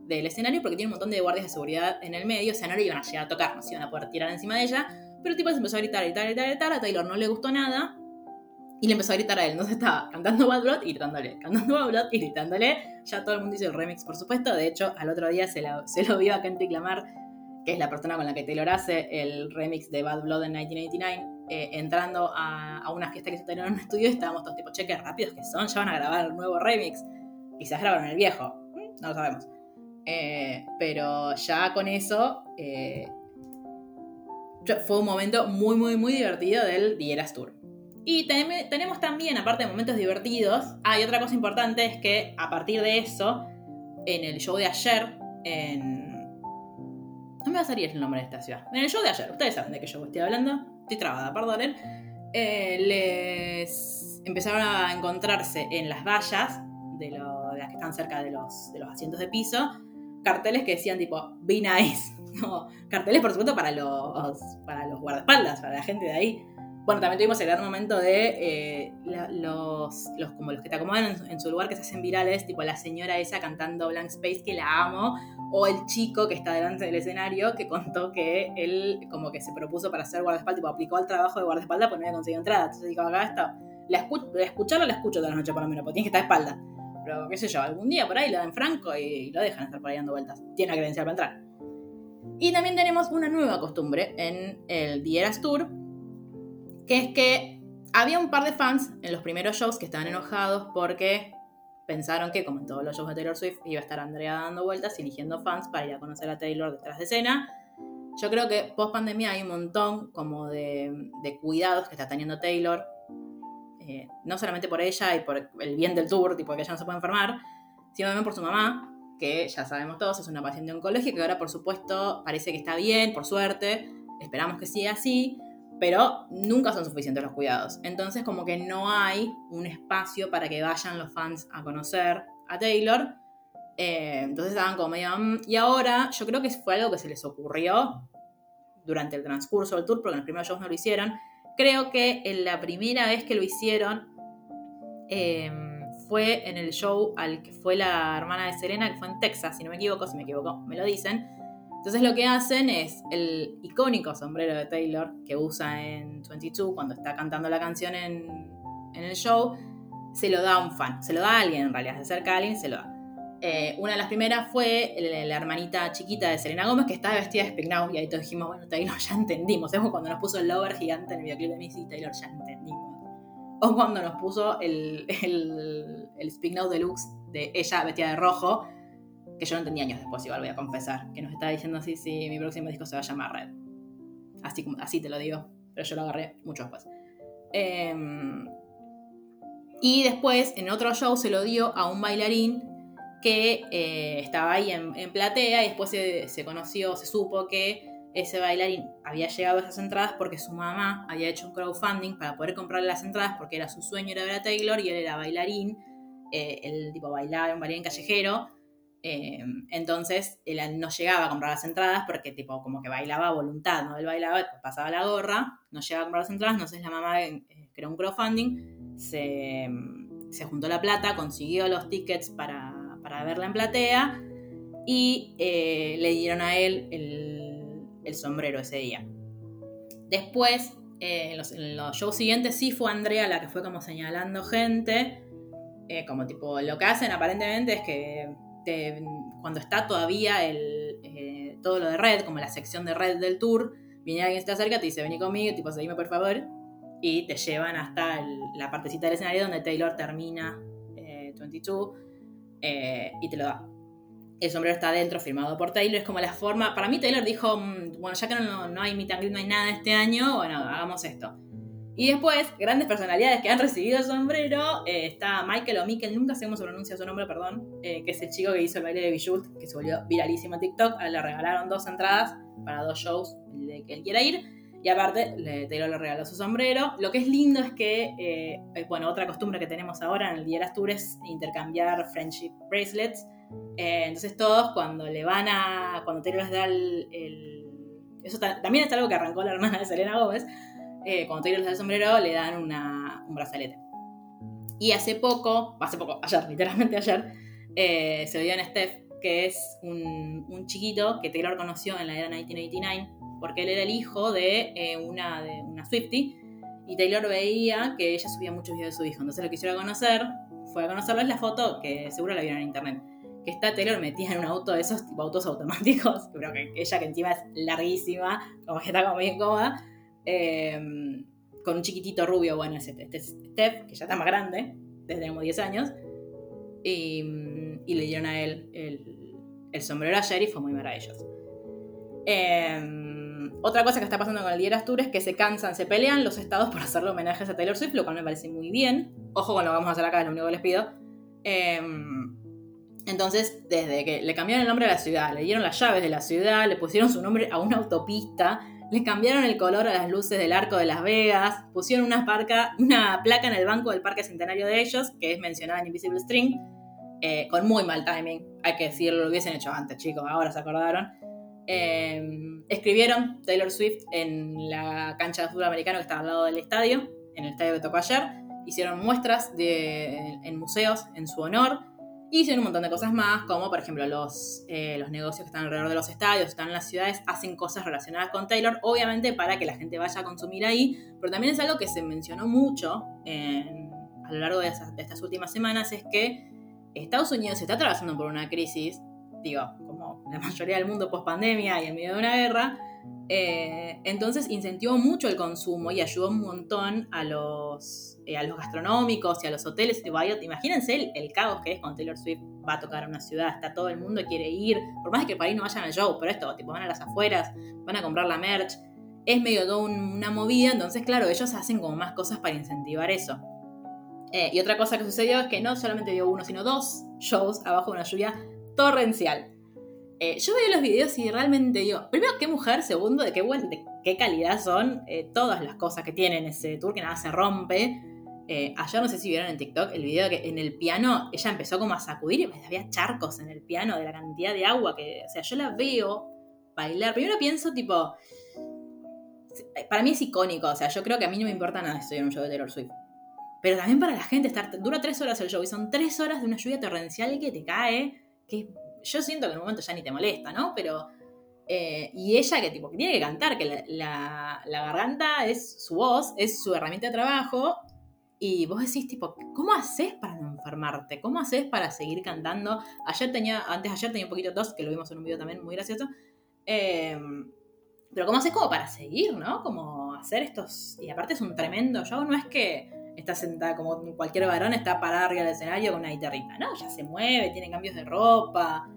del escenario porque tiene un montón de guardias de seguridad en el medio. O sea, no le iban a llegar a tocar, no se iban a poder tirar encima de ella. Pero el tipo se empezó a gritar, gritar, gritar, gritar. A Taylor no le gustó nada. Y le empezó a gritar a él. Entonces estaba cantando Bad Blood y gritándole, cantando Bad Blood y gritándole. Ya todo el mundo hizo el remix, por supuesto. De hecho, al otro día se lo, se lo vio a Kendrick Lamar, que es la persona con la que Taylor hace el remix de Bad Blood en 1989, eh, entrando a, a, una fiesta que se tenía en un estudio y estábamos todos tipo, che, qué rápidos que son, ya van a grabar el nuevo remix. Quizás grabaron el viejo, mm, no lo sabemos. Eh, pero ya con eso eh, fue un momento muy, muy, muy divertido del Dieras Tour. Y tenemos también, aparte de momentos divertidos, hay otra cosa importante, es que a partir de eso, en el show de ayer, en... No me va a salir el nombre de esta ciudad. En el show de ayer, ustedes saben de qué show estoy hablando, estoy trabada, perdonen. Eh, les empezaron a encontrarse en las vallas de, las que están cerca de los, de los asientos de piso, carteles que decían tipo, be nice. Carteles por supuesto para los, para los guardaespaldas, para la gente de ahí. Bueno, también tuvimos el gran momento de eh, los, los, como los que te acomodan en, su lugar, que se hacen virales, tipo la señora esa cantando Blank Space, que la amo, o el chico que está delante del escenario, que contó que él como que se propuso para ser guardaespaldas, tipo aplicó al trabajo de guardaespaldas, pero no había conseguido entrada. Entonces dijo, acá está, la, escucho, la la escucho toda la noche por lo menos, porque tiene que estar de espalda. Pero qué sé yo, algún día por ahí lo dan franco y, lo dejan estar por ahí dando vueltas. Tiene la credencial para entrar. Y también tenemos una nueva costumbre en el Dieras Tour, que es que había un par de fans en los primeros shows que estaban enojados porque pensaron que, como en todos los shows de Taylor Swift, iba a estar Andrea dando vueltas y eligiendo fans para ir a conocer a Taylor detrás de escena. Yo creo que post pandemia hay un montón como de, cuidados que está teniendo Taylor, eh, no solamente por ella y por el bien del tour, tipo que ella no se puede enfermar, sino también por su mamá, que ya sabemos todos es una paciente oncológica, que ahora por supuesto parece que está bien, por suerte, esperamos que siga así, pero nunca son suficientes los cuidados. Entonces como que no hay un espacio para que vayan los fans a conocer a Taylor. Eh, entonces estaban como medio... Mm", y ahora yo creo que fue algo que se les ocurrió durante el transcurso del tour, porque en los primeros shows no lo hicieron. Creo que en la primera vez que lo hicieron em, fue en el show al que fue la hermana de Serena, que fue en Texas, si no me equivoco, si me equivoco, me lo dicen entonces lo que hacen es el icónico sombrero de Taylor que usa en 22 cuando está cantando la canción en, el show, se lo da a un fan, se lo da a alguien en realidad, se acerca a alguien, se lo da. Eh, una de las primeras fue la hermanita chiquita de Selena Gómez que estaba vestida de Spignow y ahí todos dijimos, bueno, Taylor ya entendimos. Es cuando nos puso el lover gigante en el videoclip de Missy, Taylor ya entendimos. O cuando nos puso el, el, el Deluxe de ella vestida de rojo que yo no entendí años después, igual voy a confesar, que nos estaba diciendo así, si mi próximo disco se va a llamar Red. Así, así te lo digo, pero yo lo agarré mucho después. Em, y después, en otro show, se lo dio a un bailarín que eh, estaba ahí en, platea y después se, se, conoció, se supo que ese bailarín había llegado a esas entradas porque su mamá había hecho un crowdfunding para poder comprarle las entradas porque era su sueño era ver a Taylor y él era bailarín, eh, el tipo bailaba, un bailarín callejero Em, entonces él no llegaba a comprar las entradas porque tipo como que bailaba a voluntad, ¿no? Él bailaba, pasaba la gorra, no llegaba a comprar las entradas, entonces la mamá eh, creó un crowdfunding, se, se, juntó la plata, consiguió los tickets para, para verla en platea y eh, le dieron a él el, sombrero ese día. Después, eh, en, los, shows siguientes sí fue Andrea la que fue como señalando gente, como tipo lo que hacen aparentemente es que cuando está todavía el, eh, todo lo de red, como la sección de red del tour, viene alguien, se te acerca, te dice, vení conmigo, tipo, seguime por favor, y te llevan hasta la partecita del escenario donde Taylor termina 22 eh, eh, y te lo da. El sombrero está adentro, firmado por Taylor, es como la forma, para mí Taylor dijo, mm, bueno, ya que no, no hay meet no hay nada este año, bueno, hagamos esto. Y después, grandes personalidades que han recibido el sombrero. Eh, está Michael o Michael, nunca sé cómo se pronuncia su nombre, perdón. que es el chico que hizo el baile de Bijut, que se volvió viralísimo en TikTok. le regalaron dos entradas para dos shows de que él quiera ir. Y aparte, le, Taylor le regaló su sombrero. Lo que es lindo es que, eh, eh, bueno, otra costumbre que tenemos ahora en el Día de las Tours es intercambiar friendship bracelets. Eh, entonces todos cuando le van a, cuando Taylor les da el... eso también es algo que arrancó la hermana de Selena Gómez. Cuando Taylor les da el sombrero le dan una, un brazalete. Y hace poco, hace poco, ayer, literalmente ayer, se dio en Steph que es un, un, chiquito que Taylor conoció en la era 1989, porque él era el hijo de, eh, una, de una Swiftie, y Taylor veía que ella subía muchos videos de su hijo, entonces lo quisiera conocer, fue a conocerlo, es la foto que seguro la vieron en internet, que está Taylor metida en un auto de esos tipo autos automáticos, creo que ella que encima es larguísima, como que está como bien cómoda, em, con un chiquitito rubio, bueno, ese este es Steph, que ya está más grande, desde como 10 años, y le dieron a él el, sombrero ayer y fue muy maravilloso. Em, otra cosa que está pasando con el Día de es que se cansan, se pelean los estados por hacerle homenajes a Taylor Swift, lo cual me parece muy bien. Ojo con lo que vamos a hacer acá, es lo único que les pido. Em, entonces, desde que le cambiaron el nombre a la ciudad, le dieron las llaves de la ciudad, le pusieron su nombre a una autopista, le cambiaron el color a las luces del arco de Las Vegas, pusieron una, placa en el banco del Parque Centenario de ellos, que es mencionada en Invisible String, eh, con muy mal timing, hay que decirlo, lo hubiesen hecho antes, chicos, ahora se acordaron. Em, escribieron Taylor Swift en la cancha de fútbol americano que estaba al lado del estadio, en el estadio que tocó ayer. Hicieron muestras en museos en su honor. Y hicieron un montón de cosas más, como por ejemplo los, eh, los negocios que están alrededor de los estadios, están en las ciudades, hacen cosas relacionadas con Taylor, obviamente para que la gente vaya a consumir ahí, pero también es algo que se mencionó mucho a lo largo de estas últimas semanas, es que Estados Unidos está atravesando por una crisis, digo, como la mayoría del mundo post pandemia y en medio de una guerra, eh, entonces incentivó mucho el consumo y ayudó un montón a los, eh, a los gastronómicos y a los hoteles. Imagínense el, caos que es cuando Taylor Swift va a tocar a una ciudad, está todo el mundo quiere ir, por más que para ahí no vayan al show, pero esto, tipo, van a las afueras, van a comprar la merch, es medio toda una movida, entonces claro, ellos hacen como más cosas para incentivar eso. Eh, y otra cosa que sucedió es que no solamente dio uno, sino dos shows abajo de una lluvia torrencial. Eh, yo veo los videos y realmente digo, primero, qué mujer, segundo, de qué, buen, de qué calidad son todas las cosas que tienen ese tour, que nada se rompe. Ayer no sé si vieron en TikTok el video que en el piano ella empezó como a sacudir y había charcos en el piano de la cantidad de agua que, o sea, yo la veo bailar. Primero pienso tipo, para mí es icónico, o sea, yo creo que a mí no me importa nada estoy en un show de Taylor Swift. Pero también para la gente, estar, dura tres horas el show y son tres horas de una lluvia torrencial que te cae, que yo siento que en un momento ya ni te molesta, ¿no? Pero... Eh, y ella que tipo tiene que cantar, que la, garganta es su voz, es su herramienta de trabajo, y vos decís, tipo, ¿cómo haces para no enfermarte? ¿Cómo haces para seguir cantando? Ayer tenía, antes ayer tenía un poquito de tos, que lo vimos en un video también muy gracioso. Eh, pero ¿cómo haces como para seguir, no? Como hacer estos... Y aparte es un tremendo show, no es que está sentada como cualquier varón, está parada arriba del escenario con una guitarrita. No, ya se mueve, tiene cambios de ropa,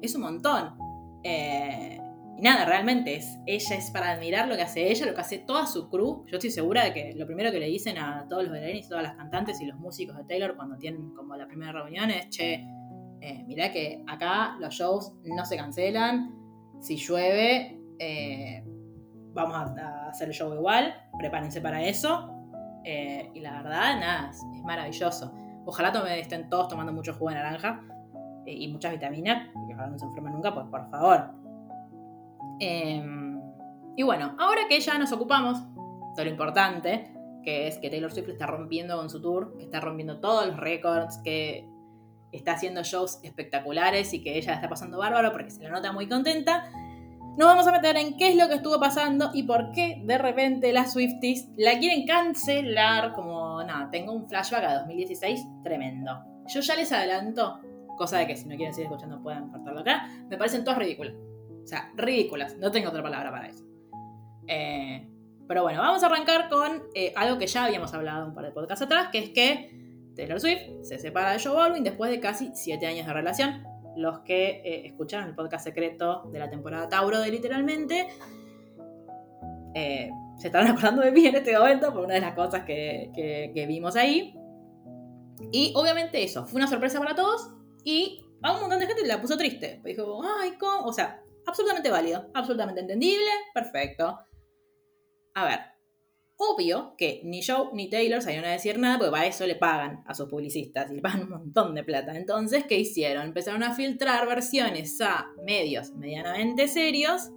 es un montón. Eh, y nada, realmente es, ella es para admirar lo que hace ella, lo que hace toda su crew. Yo estoy segura de que lo primero que le dicen a todos los bailarines, todas las cantantes y los músicos de Taylor cuando tienen como la primera reunión es, che, eh, mirá que acá los shows no se cancelan, si llueve, eh, vamos a hacer el show igual, prepárense para eso. Eh, y la verdad, nada, es, maravilloso. Ojalá tome, estén todos tomando mucho jugo de naranja eh, y muchas vitaminas, que ojalá no se enfermen nunca, pues por favor. Em, y bueno, ahora que ya nos ocupamos de lo importante, que es que Taylor Swift está rompiendo con su tour, que está rompiendo todos los récords, que está haciendo shows espectaculares y que ella está pasando bárbaro porque se la nota muy contenta. Nos vamos a meter en qué es lo que estuvo pasando y por qué de repente las Swifties la quieren cancelar. Como, nada, tengo un flashback a 2016 tremendo. Yo ya les adelanto, cosa de que si no quieren seguir escuchando puedan cortarlo acá, me parecen todas ridículas. O sea, ridículas, no tengo otra palabra para eso. Eh, pero bueno, vamos a arrancar con eh, algo que ya habíamos hablado un par de podcasts atrás, que es que Taylor Swift se separa de Joe Baldwin después de casi 7 años de relación. Los que eh, escucharon el podcast secreto de la temporada Tauro de literalmente, se estarán acordando de mí en este momento por una de las cosas que, que vimos ahí. Y obviamente eso, fue una sorpresa para todos y a un montón de gente la puso triste. Dijo, ay, ¿cómo? O sea, absolutamente válido, absolutamente entendible, perfecto. A ver, obvio que ni Joe ni Taylor salieron a decir nada, porque para eso le pagan a sus publicistas y le pagan un montón de plata. Entonces, ¿qué hicieron? Empezaron a filtrar versiones a medios medianamente serios.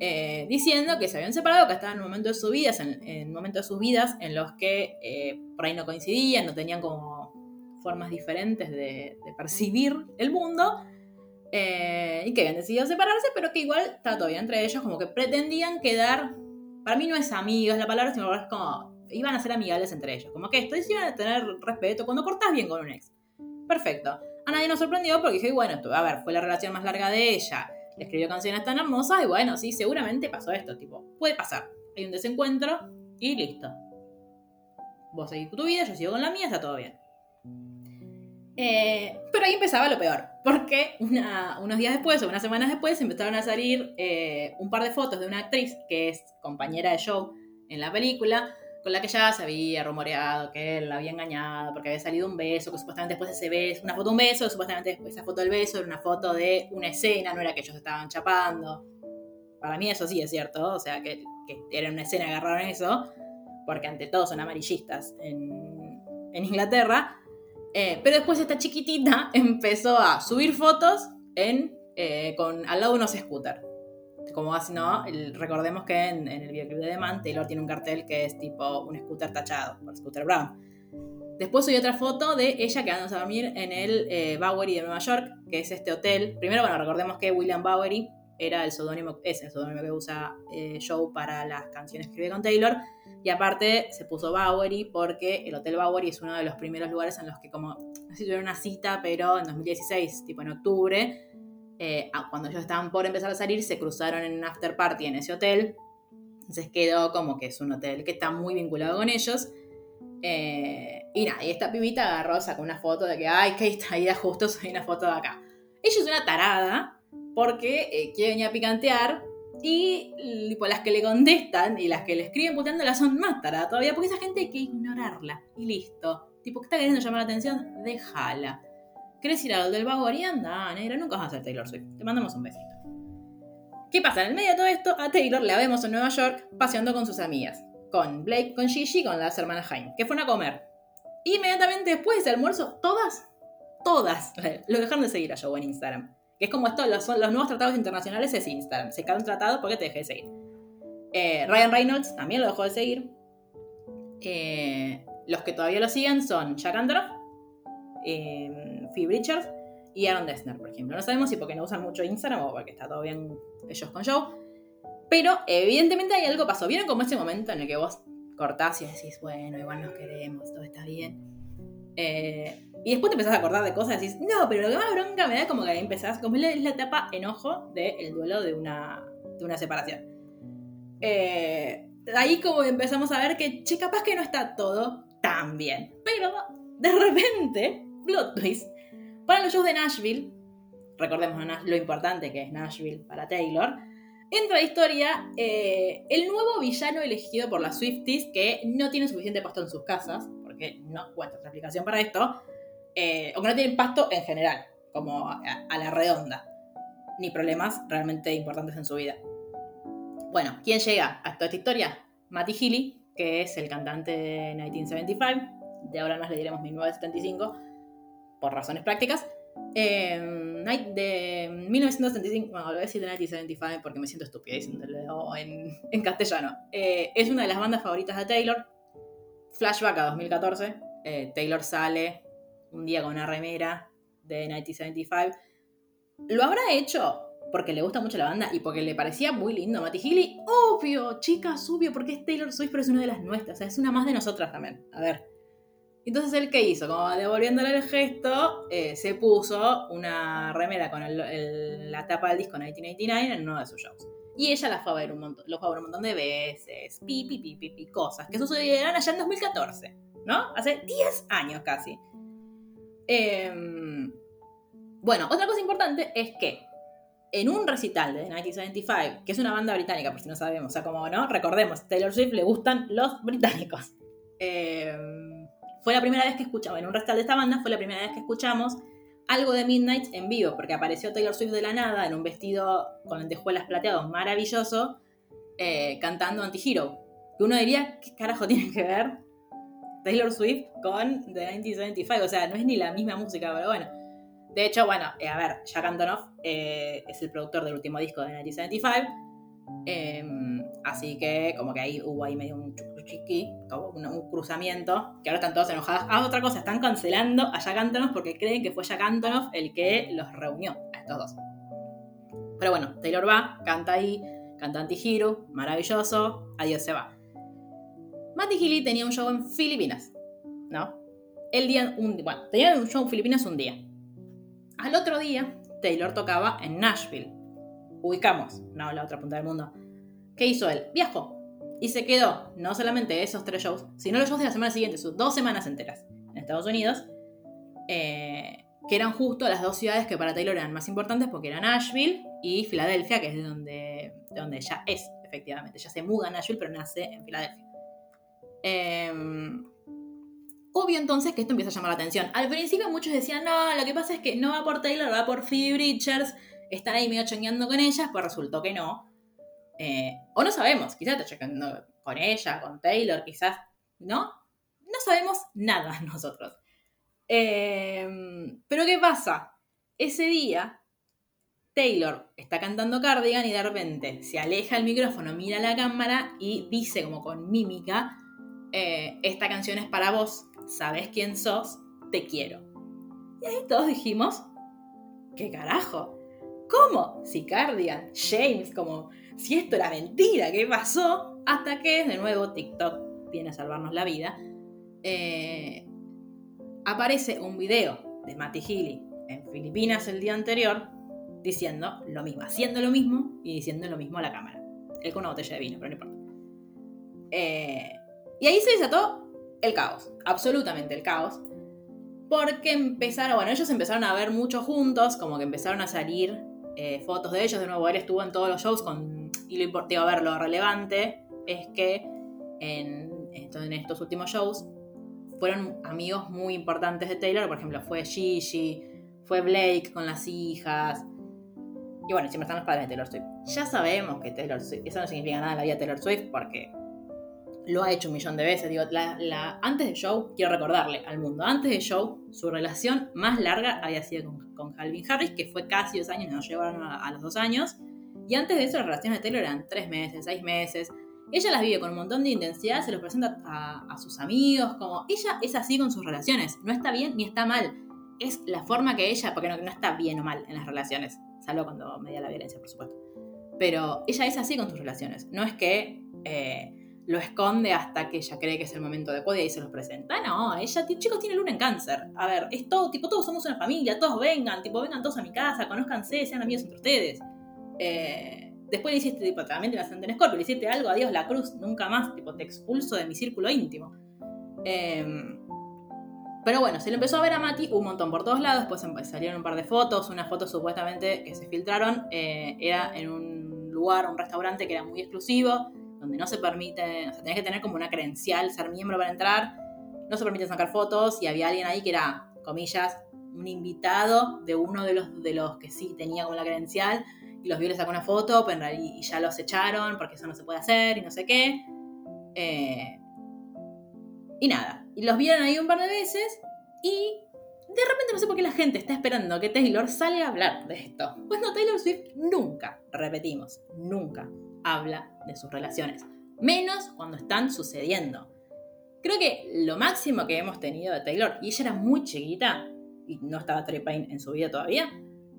Eh, diciendo que se habían separado, que estaban en momentos de sus vidas, en, momentos de sus vidas en los que eh, por ahí no coincidían, no tenían como formas diferentes de, percibir el mundo, eh, y que habían decidido separarse, pero que igual estaba todavía entre ellos, como que pretendían quedar para mí no es amigos la palabra, sino es como, iban a ser amigables entre ellos. Como que esto, iban a tener respeto cuando cortás bien con un ex. Perfecto. A nadie nos sorprendió porque dije, bueno, a ver, fue la relación más larga de ella. Le escribió canciones tan hermosas y bueno, sí, seguramente pasó esto. Tipo, puede pasar. Hay un desencuentro y listo. Vos seguís tu vida, yo sigo con la mía, está todo bien. Eh, pero ahí empezaba lo peor, porque unos días después o unas semanas después empezaron a salir eh, un par de fotos de una actriz que es compañera de Joe en la película, con la que ya se había rumoreado que él la había engañado porque había salido un beso, que supuestamente después de ese beso, una foto de un beso, supuestamente esa foto del beso era una foto de una escena, no era que ellos estaban chapando. Para mí eso sí es cierto, o sea, que, era una escena, agarraron eso, porque ante todo son amarillistas en, en Inglaterra eh, pero después esta chiquitita empezó a subir fotos en, eh, con, al lado de unos scooters. Como así, ¿no? recordemos que en, el videoclip de The Man, Taylor tiene un cartel que es tipo un scooter tachado, por Scooter Brown. Después subió otra foto de ella quedándose a dormir en el eh, Bowery de Nueva York, que es este hotel. Primero, bueno, recordemos que William Bowery era el seudónimo, es el seudónimo que usa eh, Joe para las canciones que escribe con Taylor. Y aparte se puso Bowery porque el Hotel Bowery es uno de los primeros lugares en los que como, así tuvieron una cita, pero en 2016, tipo en octubre, eh, cuando ellos estaban por empezar a salir, se cruzaron en un after party en ese hotel. Entonces quedó como que es un hotel que está muy vinculado con ellos. Eh, y nada, y esta pibita agarró, sacó una foto de que, ay, está ahí justo, soy una foto de acá. Ella es una tarada, porque eh, quiere venir a picantear y tipo, las que le contestan y las que le escriben puteándola son más taradas todavía, porque esa gente hay que ignorarla y listo. Tipo, que está queriendo llamar la atención, déjala. ¿Querés ir al del vago y anda, negra? Nunca vas a ser Taylor Swift. Te mandamos un besito. ¿Qué pasa? En el medio de todo esto, a Taylor la vemos en Nueva York paseando con sus amigas. Con Blake, con Gigi, con las hermanas Haim, que fueron a comer. Inmediatamente después de ese almuerzo, todas, todas, lo dejaron de seguir a Joe en Instagram. Que es como esto, los, nuevos tratados internacionales es Instagram. Se cae un tratado porque te dejé de seguir. Eh, Ryan Reynolds también lo dejó de seguir. Eh, los que todavía lo siguen son Jack Androff, eh, Phoebe Richards y Aaron Dessner, por ejemplo. No sabemos si porque no usan mucho Instagram o porque está todo bien ellos con Joe. Pero evidentemente hay algo pasó. ¿Vieron como ese momento en el que vos cortás y decís, bueno, igual nos queremos, todo está bien? Eh, y después te empezás a acordar de cosas y decís, no, pero lo que más bronca me da como que ahí empezás, como es la, etapa enojo del duelo de una, de una separación. Eh, ahí como empezamos a ver que, che, capaz que no está todo tan bien. Pero de repente, plot twist, para los shows de Nashville, recordemos lo importante que es Nashville para Taylor, entra a historia eh, el nuevo villano elegido por las Swifties que no tiene suficiente pasto en sus casas, porque no cuenta otra explicación para esto, eh, o que no tienen pasto en general, como a, la redonda, ni problemas realmente importantes en su vida. Bueno, ¿quién llega a toda esta historia? Matty Healy, que es el cantante de 1975, de ahora más le diremos 1975, por razones prácticas. Eh, de 1975, bueno, lo voy a decir de 1975 porque me siento estúpida diciéndolo en, castellano. Eh, es una de las bandas favoritas de Taylor. Flashback a 2014. Taylor sale un día con una remera de 1975. ¿Lo habrá hecho porque le gusta mucho la banda y porque le parecía muy lindo Matty Healy? Obvio, chicas, obvio, porque es Taylor Swift, pero es una de las nuestras, o sea, es una más de nosotras también. A ver. Entonces, ¿él qué hizo? Como devolviéndole el gesto, eh, se puso una remera con la tapa del disco 1989 en uno de sus shows. Y ella la fue a ver un montón, lo fue a ver un montón de veces, pi, pi, pi, pi, pi, cosas que sucedieron allá en 2014, ¿no? Hace 10 años casi. Em, bueno, otra cosa importante es que en un recital de 1975, que es una banda británica, por si no sabemos, o sea, como no, recordemos, Taylor Swift le gustan los británicos. Em, fue la primera vez que escuchamos, en un recital de esta banda, fue la primera vez que escuchamos algo de Midnight en vivo, porque apareció Taylor Swift de la nada en un vestido con lentejuelas plateados maravilloso, eh, cantando Anti-Hero. Que uno diría, ¿qué carajo tiene que ver Taylor Swift con The 1975? O sea, no es ni la misma música, pero bueno. De hecho, bueno, eh, a ver, Jack Antonoff eh, es el productor del último disco de 1975. Em, así que como que ahí hubo ahí medio un chiqui, como un, cruzamiento, que ahora están todos enojados. Ah, otra cosa, están cancelando a Jack Antonoff porque creen que fue Jack Antonoff el que los reunió a estos dos. Pero bueno, Taylor va, canta ahí, canta Anti-Hero, maravilloso, adiós se va. Matty Healy tenía un show en Filipinas, ¿no? El día, un, bueno, tenía un show en Filipinas un día. Al otro día, Taylor tocaba en Nashville. Ubicamos, no, la otra punta del mundo. ¿Qué hizo él? Viajó. Y se quedó no solamente esos tres shows, sino los shows de la semana siguiente, sus dos semanas enteras en Estados Unidos, eh, que eran justo las dos ciudades que para Taylor eran más importantes porque eran Nashville y Filadelfia, que es de donde, de donde ella es, efectivamente. Ella se muda a Nashville, pero nace en Filadelfia. Eh, Obvio entonces que esto empieza a llamar la atención. Al principio muchos decían, no, lo que pasa es que no va por Taylor, va por Phoebe Bridgers. Están ahí medio chongueando con ellas, pues resultó que no. Eh, o no sabemos, quizás está chongueando con ella, con Taylor, quizás, ¿no? No sabemos nada nosotros. Em, pero ¿qué pasa? Ese día, Taylor está cantando Cardigan y de repente se aleja el micrófono, mira la cámara y dice como con mímica, eh, esta canción es para vos, sabes quién sos, te quiero. Y ahí todos dijimos, ¿qué carajo? ¿Cómo? Si Cardigan, James, como si esto era mentira, ¿qué pasó? Hasta que de nuevo TikTok viene a salvarnos la vida. Eh, aparece un video de Matty Healy en Filipinas el día anterior diciendo lo mismo, haciendo lo mismo y diciendo lo mismo a la cámara. Él con una botella de vino, pero no importa. Eh, y ahí se desató el caos, absolutamente el caos. Porque empezaron, bueno, ellos empezaron a ver mucho juntos, como que empezaron a salir eh, fotos de ellos. De nuevo, él estuvo en todos los shows y lo importante a ver, lo relevante es que en, en estos últimos shows fueron amigos muy importantes de Taylor. Por ejemplo, fue Gigi, fue Blake con las hijas. Y bueno, siempre están los padres de Taylor Swift. Ya sabemos que Taylor Swift, eso no significa nada en la vida de Taylor Swift porque lo ha hecho un millón de veces. Antes del show, quiero recordarle al mundo, antes del show, su relación más larga había sido con, con Harris, que fue casi dos años, nos llevaron a, los dos años. Y antes de eso, las relaciones de Taylor eran tres meses, seis meses. Ella las vive con un montón de intensidad, se los presenta a, sus amigos, como ella es así con sus relaciones. No está bien ni está mal. Es la forma que ella, porque no, no está bien o mal en las relaciones, salvo cuando media la violencia, por supuesto. Pero ella es así con sus relaciones. No es que eh, lo esconde hasta que ella cree que es el momento adecuado y se los presenta. No, ella, chicos, tiene luna en cáncer. A ver, es todo, tipo, todos somos una familia, todos vengan, tipo, vengan todos a mi casa, conózcanse, sean amigos entre ustedes. Eh, después le hiciste, tipo, también te en Scorpio, le hiciste algo, adiós la cruz, nunca más, tipo, te expulso de mi círculo íntimo. Em, pero bueno, se le empezó a ver a Mati un montón por todos lados, después salieron un par de fotos, una foto supuestamente que se filtraron, eh, era en un lugar, un restaurante que era muy exclusivo, donde no se permite, o sea, tenés que tener como una credencial, ser miembro para entrar, no se permite sacar fotos y había alguien ahí que era, comillas, un invitado de uno de los, de los que sí tenía como la credencial y los vio, le sacó una foto, pero y ya los echaron porque eso no se puede hacer y no sé qué. Eh, y nada, y los vieron ahí un par de veces y de repente no sé por qué la gente está esperando que Taylor salga a hablar de esto. Pues no, Taylor Swift nunca, repetimos, nunca habla de sus relaciones, menos cuando están sucediendo. Creo que lo máximo que hemos tenido de Taylor, y ella era muy chiquita, y no estaba Trey Payne en su vida todavía,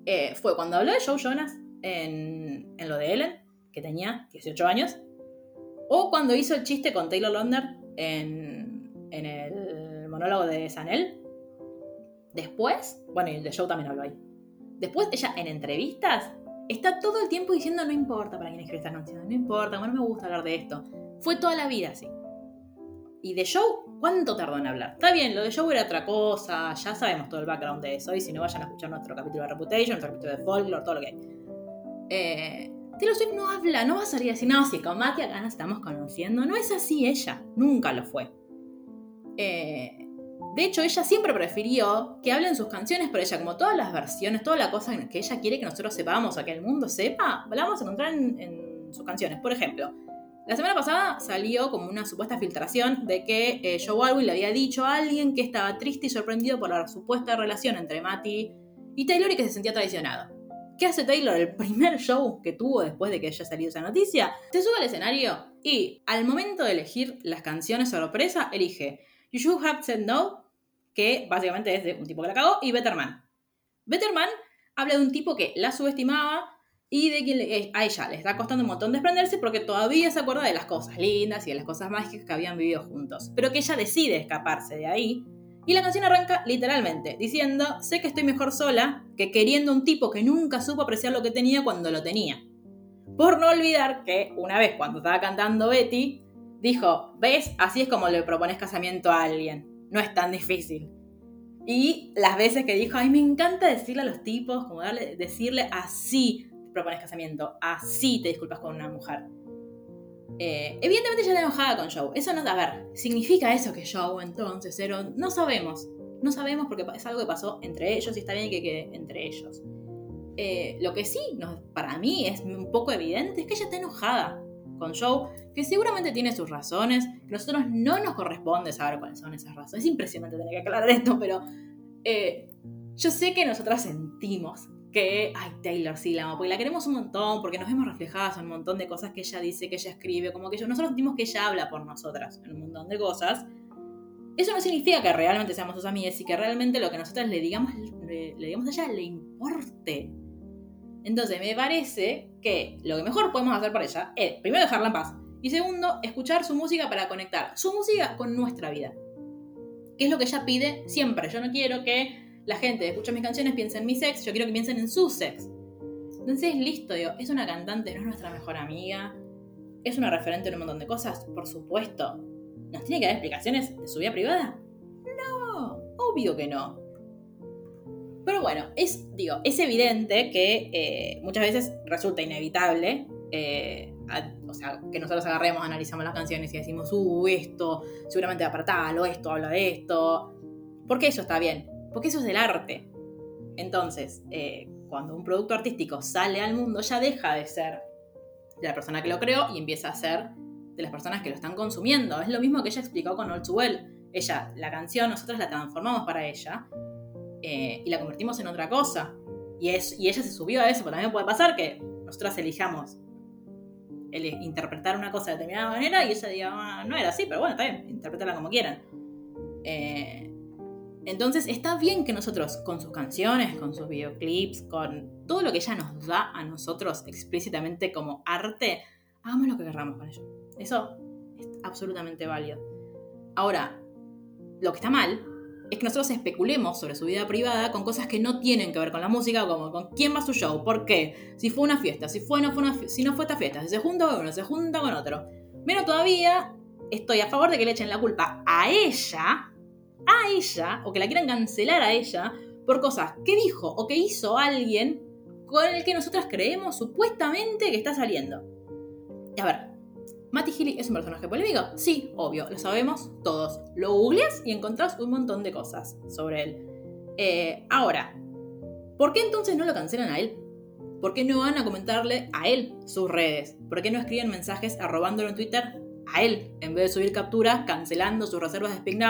eh, fue cuando habló de Joe Jonas en, lo de Ellen, que tenía 18 años, o cuando hizo el chiste con Taylor Lautner en, en el monólogo de Sanel. Después, bueno, y el de Joe también habló ahí. Después ella en entrevistas está todo el tiempo diciendo no importa para quién escribe esta canción, no importa, bueno, me gusta hablar de esto. Fue toda la vida así. Y de Show, ¿cuánto tardó en hablar? Está bien, lo de Show era otra cosa, ya sabemos todo el background de eso, y si no vayan a escuchar nuestro capítulo de Reputation, nuestro capítulo de Folklore, todo lo que hay. Eh, Taylor no habla, no va a salir a decir, no, si con Mati acá nos estamos conociendo. No es así ella, nunca lo fue. Eh, de hecho, ella siempre prefirió que hablen sus canciones, pero ella, como todas las versiones, toda la cosa que ella quiere que nosotros sepamos o que el mundo sepa, la vamos a encontrar en, sus canciones. Por ejemplo, la semana pasada salió como una supuesta filtración de que eh, Joe Alwyn le había dicho a alguien que estaba triste y sorprendido por la supuesta relación entre Matty y Taylor y que se sentía traicionado. ¿Qué hace Taylor? El primer show que tuvo después de que haya salido esa noticia, se sube al escenario y al momento de elegir las canciones sorpresa, elige You Should Have Said No, que básicamente es de un tipo que la cagó, y Better Man. Better Man habla de un tipo que la subestimaba y de que a ella le está costando un montón desprenderse porque todavía se acuerda de las cosas lindas y de las cosas mágicas que habían vivido juntos, pero que ella decide escaparse de ahí. Y la canción arranca literalmente diciendo, sé que estoy mejor sola que queriendo un tipo que nunca supo apreciar lo que tenía cuando lo tenía. Por no olvidar que una vez cuando estaba cantando Betty, dijo, ¿ves? Así es como le propones casamiento a alguien. No es tan difícil. Y las veces que dijo, ay, me encanta decirle a los tipos, como darle, decirle así te propones casamiento, así te disculpas con una mujer. Eh, evidentemente ya está enojada con Joe. Eso no, a ver, ¿significa eso que Joe entonces era? No sabemos. No sabemos porque es algo que pasó entre ellos y está bien que quede entre ellos. Eh, lo que sí, para mí es un poco evidente, es que ella está enojada con Joe, que seguramente tiene sus razones, que nosotros no nos corresponde saber cuáles son esas razones. Es impresionante tener que aclarar esto, pero eh, yo sé que nosotras sentimos que, ay, Taylor sí la amo, porque la queremos un montón, porque nos vemos reflejadas en un montón de cosas que ella dice, que ella escribe, como que yo, nosotros sentimos que ella habla por nosotras en un montón de cosas. Eso no significa que realmente seamos sus amigas y que realmente lo que nosotras le digamos, le digamos a ella le importe. Entonces me parece que lo que mejor podemos hacer para ella es, primero, dejarla en paz. Y segundo, escuchar su música para conectar su música con nuestra vida. Que es lo que ella pide siempre. Yo no quiero que la gente escuche mis canciones piense en mi sex, yo quiero que piensen en su sex. Entonces, listo, digo, es una cantante, no es nuestra mejor amiga, es una referente en un montón de cosas, por supuesto. ¿Nos tiene que dar explicaciones de su vida privada? No, obvio que no. Pero bueno, es, digo, es evidente que eh, muchas veces resulta inevitable, eh, o sea, que nosotros agarremos, analizamos las canciones y decimos, uh, esto, seguramente va para tal, o esto habla de esto. Porque eso está bien, porque eso es del arte. Entonces, eh, cuando un producto artístico sale al mundo, ya deja de ser de la persona que lo creó y empieza a ser de las personas que lo están consumiendo. Es lo mismo que ella explicó con Too Well. Ella, la canción, nosotros la transformamos para ella eh, y la convertimos en otra cosa. Y, es, y ella se subió a eso, pero también puede pasar que nosotras elijamos el interpretar una cosa de determinada manera y ella diga, ah, no era así, pero bueno, está bien, interpretarla como quieran. Eh, entonces está bien que nosotros con sus canciones, con sus videoclips, con todo lo que ella nos da a nosotros explícitamente como arte, hagamos lo que querramos con ello. Eso es absolutamente válido. Ahora, lo que está mal es que nosotros especulemos sobre su vida privada con cosas que no tienen que ver con la música, como con quién va su show, por qué, si fue una fiesta, si, fue, no fue una, si no fue esta fiesta, si se junta con uno, se junta con otro. Menos todavía, estoy a favor de que le echen la culpa a ella, a ella, o que la quieran cancelar a ella, por cosas que dijo o que hizo alguien con el que nosotras creemos supuestamente que está saliendo. A ver, ¿Matty Healy es un personaje polémico? Sí, obvio, lo sabemos todos. Lo googleas y encontrás un montón de cosas sobre él. Eh, ahora, ¿por qué entonces no lo cancelan a él? ¿Por qué no van a comentarle a él sus redes? ¿Por qué no escriben mensajes arrobándolo en Twitter a él en vez de subir capturas cancelando sus reservas de Speak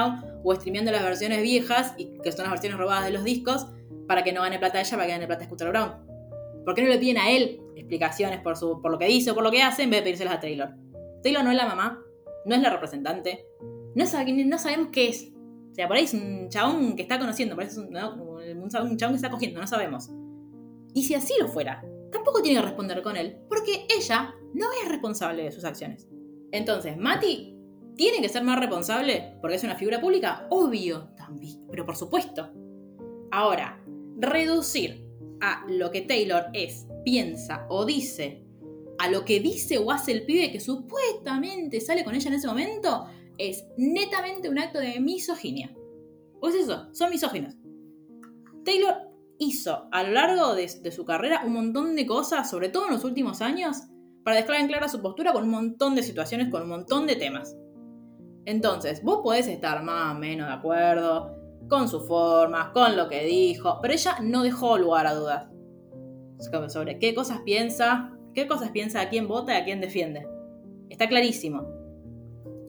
o streameando las versiones viejas y que son las versiones robadas de los discos para que no gane plata ella, para que gane plata Scooter Brown? ¿Por qué no le piden a él explicaciones por, su, por lo que dice o por lo que hace en vez de pedírselas a Taylor? Taylor no es la mamá, no es la representante, no, no sabemos qué es. O sea, por ahí es un chabón que está conociendo, por ahí es un, chabón que está cogiendo, no sabemos. Y si así lo fuera, tampoco tiene que responder con él, porque ella no es responsable de sus acciones. Entonces, Mati tiene que ser más responsable porque es una figura pública, obvio también, pero por supuesto. Ahora, reducir a lo que Taylor es, piensa o dice, a lo que dice o hace el pibe que supuestamente sale con ella en ese momento, es netamente un acto de misoginia. Pues eso, son misóginos. Taylor hizo a lo largo de, su carrera un montón de cosas, sobre todo en los últimos años, para dejar en clara su postura con un montón de situaciones, con un montón de temas. Entonces, vos podés estar más o menos de acuerdo con su forma, con lo que dijo, pero ella no dejó lugar a dudas sobre qué cosas piensa, qué cosas piensa, a quién vota y a quién defiende. Está clarísimo.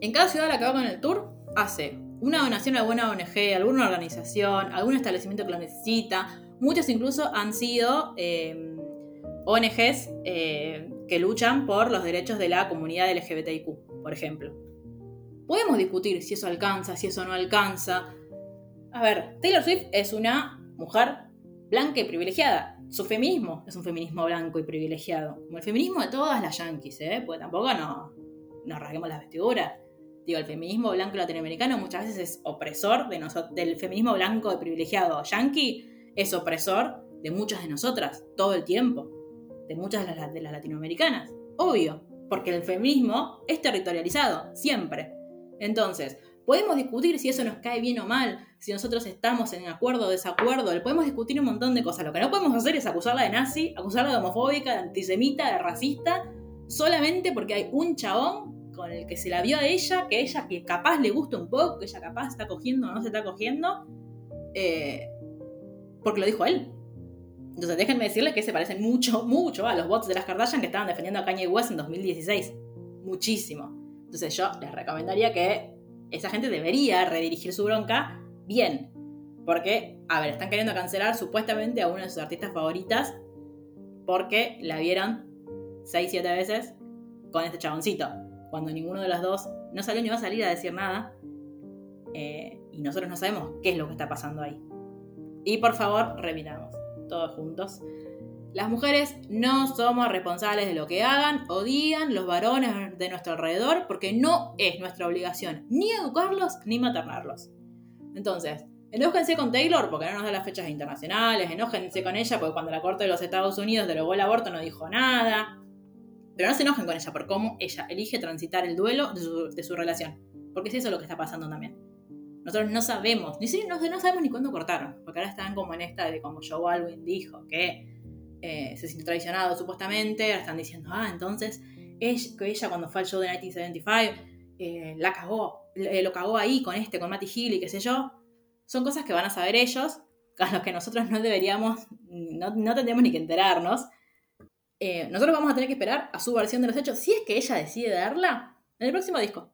En cada ciudad a la que va con el tour, hace una donación a alguna ONG, alguna organización, algún establecimiento que lo necesita. Muchos incluso han sido eh, ONGs eh, que luchan por los derechos de la comunidad LGBTIQ, por ejemplo. Podemos discutir si eso alcanza, si eso no alcanza. A ver, Taylor Swift es una mujer blanca y privilegiada. Su feminismo es un feminismo blanco y privilegiado. Como el feminismo de todas las yankees, ¿eh? Porque tampoco no, nos rasguemos las vestiduras. Digo, el feminismo blanco latinoamericano muchas veces es opresor de del feminismo blanco y privilegiado yankee, es opresor de muchas de nosotras, todo el tiempo. De muchas de las, de las latinoamericanas. Obvio, porque el feminismo es territorializado, siempre. Entonces, podemos discutir si eso nos cae bien o mal, si nosotros estamos en acuerdo o desacuerdo, le podemos discutir un montón de cosas. Lo que no podemos hacer es acusarla de nazi, acusarla de homofóbica, de antisemita, de racista, solamente porque hay un chabón con el que se la vio a ella, que ella que capaz le gusta un poco, que ella capaz está cogiendo o no se está cogiendo, eh, porque lo dijo él. Entonces déjenme decirles que se parecen mucho, mucho a los bots de las Kardashian que estaban defendiendo a Kanye West en 2016. Muchísimo. Entonces yo les recomendaría que esa gente debería redirigir su bronca bien. Porque, a ver, están queriendo cancelar supuestamente a una de sus artistas favoritas porque la vieron 6-7 veces con este chaboncito. Cuando ninguno de los dos no salió ni va a salir a decir nada. Eh, y nosotros no sabemos qué es lo que está pasando ahí. Y por favor, reviramos todos juntos. Las mujeres no somos responsables de lo que hagan o digan los varones de nuestro alrededor porque no es nuestra obligación ni educarlos ni maternarlos. Entonces, enójense con Taylor porque no nos da las fechas internacionales, enójense con ella porque cuando la Corte de los Estados Unidos derogó el aborto no dijo nada. Pero no se enojen con ella por cómo ella elige transitar el duelo de su, relación. Porque es eso lo que está pasando también. Nosotros no sabemos, ni siquiera no, sabemos ni cuándo cortaron. Porque ahora están como en esta de como Joe Alwyn dijo, que eh, se sintió traicionado supuestamente, ahora están diciendo, ah, entonces ella, que ella cuando fue al show de 1975 eh, la cagó, eh, lo cagó ahí con este, con Matty Hill y qué sé yo, son cosas que van a saber ellos, a los que nosotros no deberíamos, no, no tendríamos ni que enterarnos. nosotros vamos a tener que esperar a su versión de los hechos, si es que ella decide darla, en el próximo disco.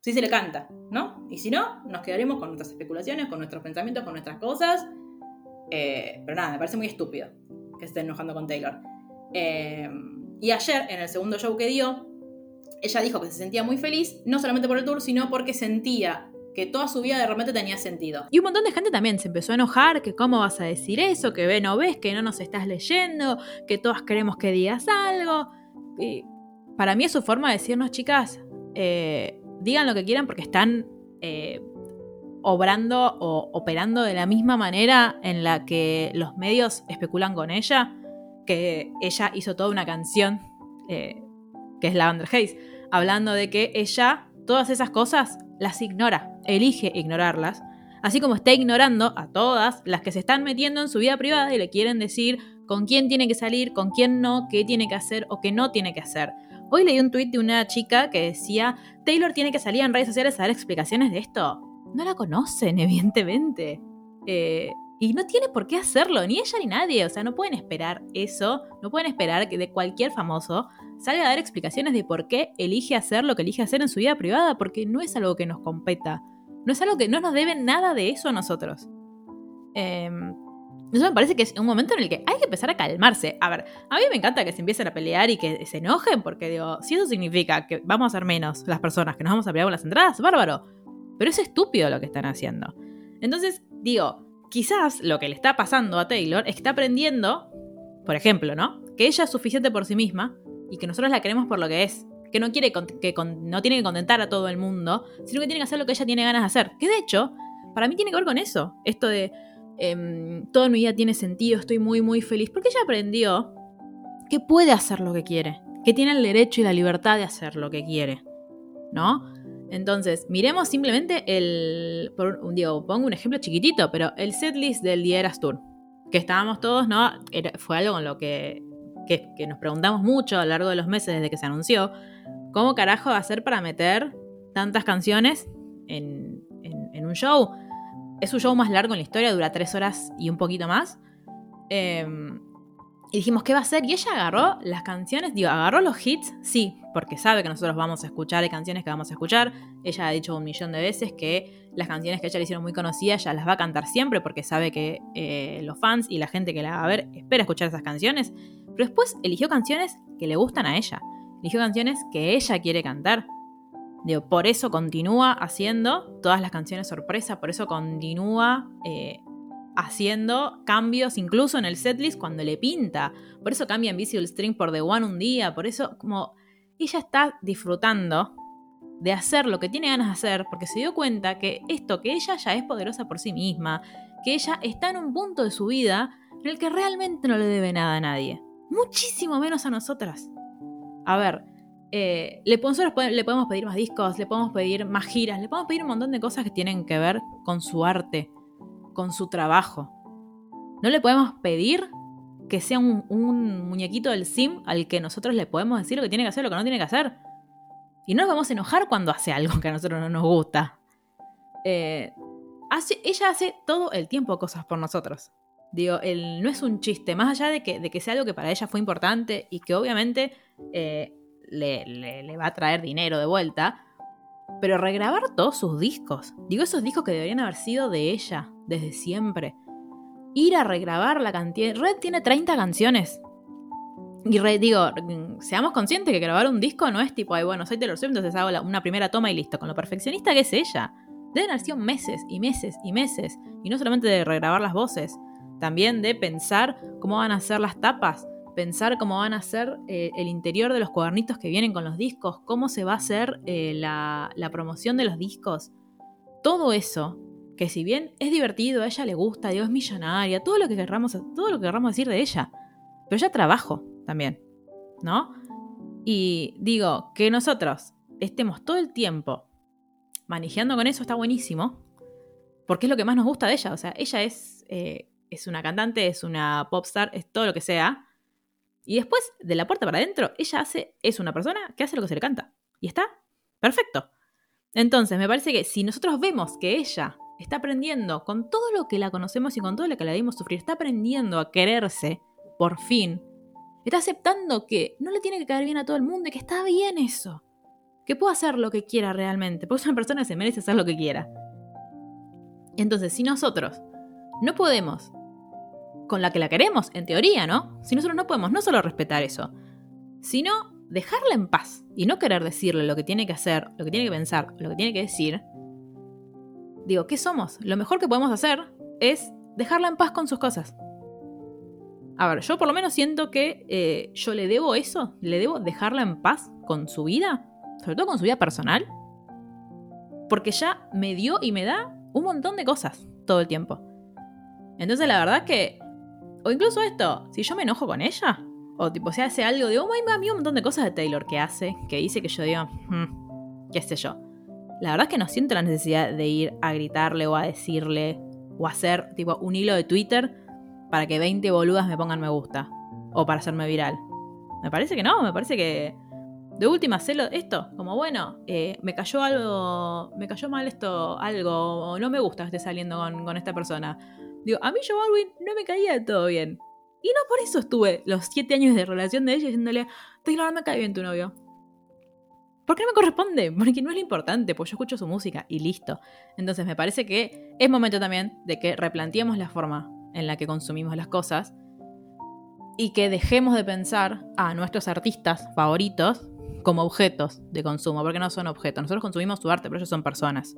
Si se le canta, ¿no? Y si no, nos quedaremos con nuestras especulaciones, con nuestros pensamientos, con nuestras cosas. pero nada, me parece muy estúpido que se enojando con Taylor. Eh, y ayer, en el segundo show que dio, ella dijo que se sentía muy feliz, no solamente por el tour, sino porque sentía que toda su vida de repente tenía sentido. Y un montón de gente también se empezó a enojar, que cómo vas a decir eso, que ve no ves, que no nos estás leyendo, que todas queremos que digas algo. Y para mí es su forma de decirnos, chicas, eh, digan lo que quieran porque están eh, obrando o operando de la misma manera en la que los medios especulan con ella, que ella hizo toda una canción, eh, que es Lavender Haze, hablando de que ella todas esas cosas las ignora, elige ignorarlas, así como está ignorando a todas las que se están metiendo en su vida privada y le quieren decir con quién tiene que salir, con quién no, qué tiene que hacer o qué no tiene que hacer. Hoy leí un tuit de una chica que decía, Taylor tiene que salir en redes sociales a dar explicaciones de esto no la conocen, evidentemente. Eh, y no tiene por qué hacerlo, ni ella ni nadie. O sea, no pueden esperar eso, no pueden esperar que de cualquier famoso salga a dar explicaciones de por qué elige hacer lo que elige hacer en su vida privada, porque no es algo que nos competa. No es algo que no nos deben nada de eso a nosotros. Em, eso me parece que es un momento en el que hay que empezar a calmarse. A ver, a mí me encanta que se empiecen a pelear y que se enojen, porque digo, si eso significa que vamos a ser menos las personas que nos vamos a pelear con las entradas, bárbaro. Pero es estúpido lo que están haciendo. Entonces, digo, quizás lo que le está pasando a Taylor es que está aprendiendo, por ejemplo, ¿no? Que ella es suficiente por sí misma y que nosotros la queremos por lo que es. Que no quiere que no tiene que contentar a todo el mundo, sino que tiene que hacer lo que ella tiene ganas de hacer. Que de hecho, para mí tiene que ver con eso. Esto de em, todo en mi vida tiene sentido, estoy muy, muy feliz, porque ella aprendió que puede hacer lo que quiere, que tiene el derecho y la libertad de hacer lo que quiere, ¿no? Entonces, miremos simplemente el. Por, digo, pongo un ejemplo chiquitito, pero el setlist del Dieras Tour. Que estábamos todos, ¿no? fue algo con lo que, que, nos preguntamos mucho a lo largo de los meses desde que se anunció. ¿Cómo carajo hacer para meter tantas canciones en, en, un show? Es un show más largo en la historia, dura tres horas y un poquito más. Eh, y dijimos, ¿qué va a hacer? Y ella agarró las canciones, digo, agarró los hits, sí, porque sabe que nosotros vamos a escuchar, hay canciones que vamos a escuchar. Ella ha dicho un millón de veces que las canciones que ella le hicieron muy conocidas, ella las va a cantar siempre porque sabe que eh, los fans y la gente que la va a ver espera escuchar esas canciones. Pero después eligió canciones que le gustan a ella. Eligió canciones que ella quiere cantar. Por eso continúa haciendo todas las canciones sorpresa, por eso continúa eh, haciendo cambios incluso en el setlist cuando le pinta. Por eso cambia Invisible String por The One un día. Por eso, como ella está disfrutando de hacer lo que tiene ganas de hacer, porque se dio cuenta que esto, que ella ya es poderosa por sí misma, que ella está en un punto de su vida en el que realmente no le debe nada a nadie. Muchísimo menos a nosotras. A ver, eh, le, le podemos pedir más discos, le podemos pedir más giras, le podemos pedir un montón de cosas que tienen que ver con su arte con su trabajo. No le podemos pedir que sea un, muñequito del sim al que nosotros le podemos decir lo que tiene que hacer, lo que no tiene que hacer. Y no nos vamos a enojar cuando hace algo que a nosotros no nos gusta. Eh, hace, ella hace todo el tiempo cosas por nosotros. Digo, él no es un chiste, más allá de que, de que, sea algo que para ella fue importante y que obviamente eh, le, le, va a traer dinero de vuelta, pero regrabar todos sus discos. Digo, esos discos que deberían haber sido de ella, desde siempre. Ir a regrabar la cantidad. Red tiene 30 canciones. Y Red, digo, seamos conscientes que grabar un disco no es tipo, ay, bueno, soy Taylor Swift, entonces hago una primera toma y listo. Con lo perfeccionista que es ella. Deben haber sido meses y meses y meses. Y no solamente de regrabar las voces, también de pensar cómo van a ser las tapas, pensar cómo van a ser eh, el interior de los cuadernitos que vienen con los discos, cómo se va a hacer eh, la, la, promoción de los discos. Todo eso que si bien es divertido, a ella le gusta, Dios es millonaria, todo lo que querramos, todo lo que querramos decir de ella. Pero ya trabajo también, ¿no? Y digo, que nosotros estemos todo el tiempo manejando con eso está buenísimo, porque es lo que más nos gusta de ella. O sea, ella es, eh, es una cantante, es una popstar, es todo lo que sea. Y después, de la puerta para adentro, ella hace, es una persona que hace lo que se le canta. Y está perfecto. Entonces, me parece que si nosotros vemos que ella está aprendiendo con todo lo que la conocemos y con todo lo que la dimos sufrir, está aprendiendo a quererse, por fin. Está aceptando que no le tiene que caer bien a todo el mundo y que está bien eso. Que puede hacer lo que quiera realmente, porque una persona se merece hacer lo que quiera. Entonces, si nosotros no podemos, con la que la queremos, en teoría, ¿no? Si nosotros no podemos no solo respetar eso, sino dejarla en paz y no querer decirle lo que tiene que hacer, lo que tiene que pensar, lo que tiene que decir, digo, ¿qué somos? Lo mejor que podemos hacer es dejarla en paz con sus cosas. A ver, yo por lo menos siento que eh, yo le debo eso, le debo dejarla en paz con su vida, sobre todo con su vida personal, porque ya me dio y me da un montón de cosas todo el tiempo. Entonces la verdad que, o incluso esto, si yo me enojo con ella, o tipo si hace algo, digo, oh, my, mí un montón de cosas de Taylor que hace, que dice que yo digo, hmm, qué sé yo la verdad es que no siento la necesidad de ir a gritarle o a decirle o hacer tipo un hilo de Twitter para que 20 boludas me pongan me gusta o para hacerme viral. Me parece que no, me parece que de última celo esto, como bueno, eh, me cayó algo, me cayó mal esto, algo, o no me gusta que esté saliendo con, esta persona. Digo, a mí Joe Baldwin no me caía de todo bien. Y no por eso estuve los 7 años de relación de ella diciéndole, Taylor, no me cae bien tu novio. ¿Por qué no me corresponde? Porque no es lo importante, pues yo escucho su música y listo. Entonces me parece que es momento también de que replanteemos la forma en la que consumimos las cosas y que dejemos de pensar a nuestros artistas favoritos como objetos de consumo, porque no son objetos. Nosotros consumimos su arte, pero ellos son personas.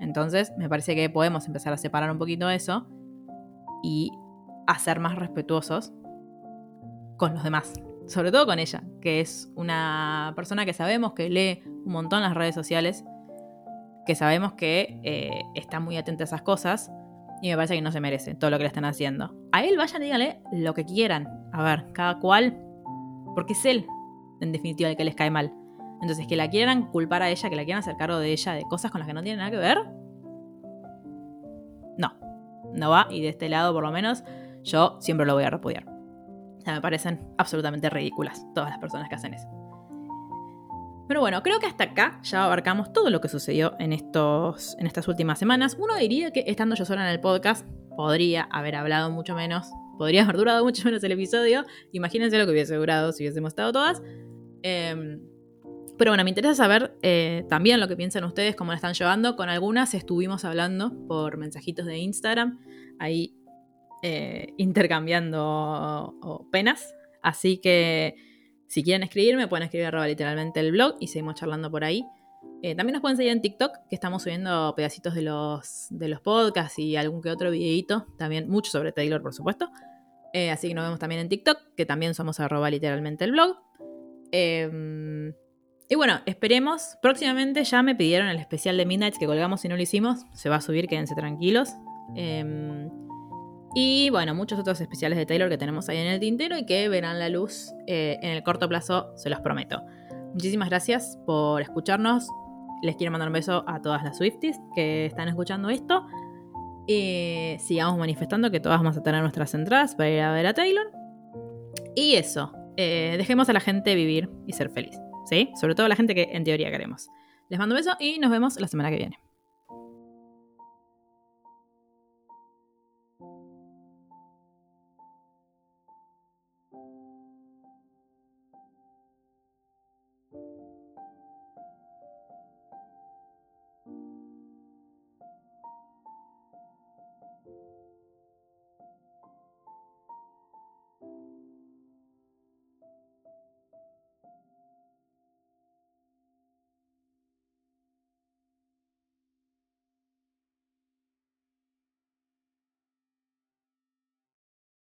Entonces, me parece que podemos empezar a separar un poquito eso y a ser más respetuosos con los demás sobre todo con ella, que es una persona que sabemos que lee un montón las redes sociales, que sabemos que eh, está muy atenta a esas cosas, Y me parece que no se merece todo lo que le están haciendo. A él vayan y díganle lo que quieran. A ver, cada cual. Porque es él, en definitiva, el que les cae mal. Entonces, que la quieran culpar a ella, que la quieran hacer cargo de ella, de cosas con las que no tienen nada que ver. No, no va. Y de este lado, por lo menos, yo siempre lo voy a repudiar. Sea, me parecen absolutamente ridículas todas las personas que hacen eso. Pero bueno, creo que hasta acá ya abarcamos todo lo que sucedió en, estos, en estas últimas semanas. Uno diría que estando yo sola en el podcast, podría haber hablado mucho menos, podría haber durado mucho menos el episodio. Imagínense lo que hubiese durado si hubiésemos estado todas. Em, pero bueno, me interesa saber eh, también lo que piensan ustedes, cómo la están llevando. Con algunas estuvimos hablando por mensajitos de Instagram, ahí eh, intercambiando penas. Así que si quieren escribirme, pueden escribir arroba literalmente el blog y seguimos charlando por ahí. Eh, también nos pueden seguir en TikTok, que estamos subiendo pedacitos de los, de los podcasts y algún que otro videito. También mucho sobre Taylor, por supuesto. Eh, así que nos vemos también en TikTok, que también somos arroba literalmente el blog. Em, y bueno, esperemos. Próximamente ya me pidieron el especial de Midnight que colgamos y no lo hicimos. Se va a subir, quédense tranquilos. Y bueno, muchos otros especiales de Taylor que tenemos ahí en el tintero y que verán la luz eh, en el corto plazo, se los prometo. Muchísimas gracias por escucharnos. Les quiero mandar un beso a todas las Swifties que están escuchando esto. sigamos manifestando que todas vamos a tener nuestras entradas para ir a ver a Taylor. Y eso, eh, dejemos a la gente vivir y ser feliz. ¿Sí? Sobre todo a la gente que en teoría queremos. Les mando un beso y nos vemos la semana que viene.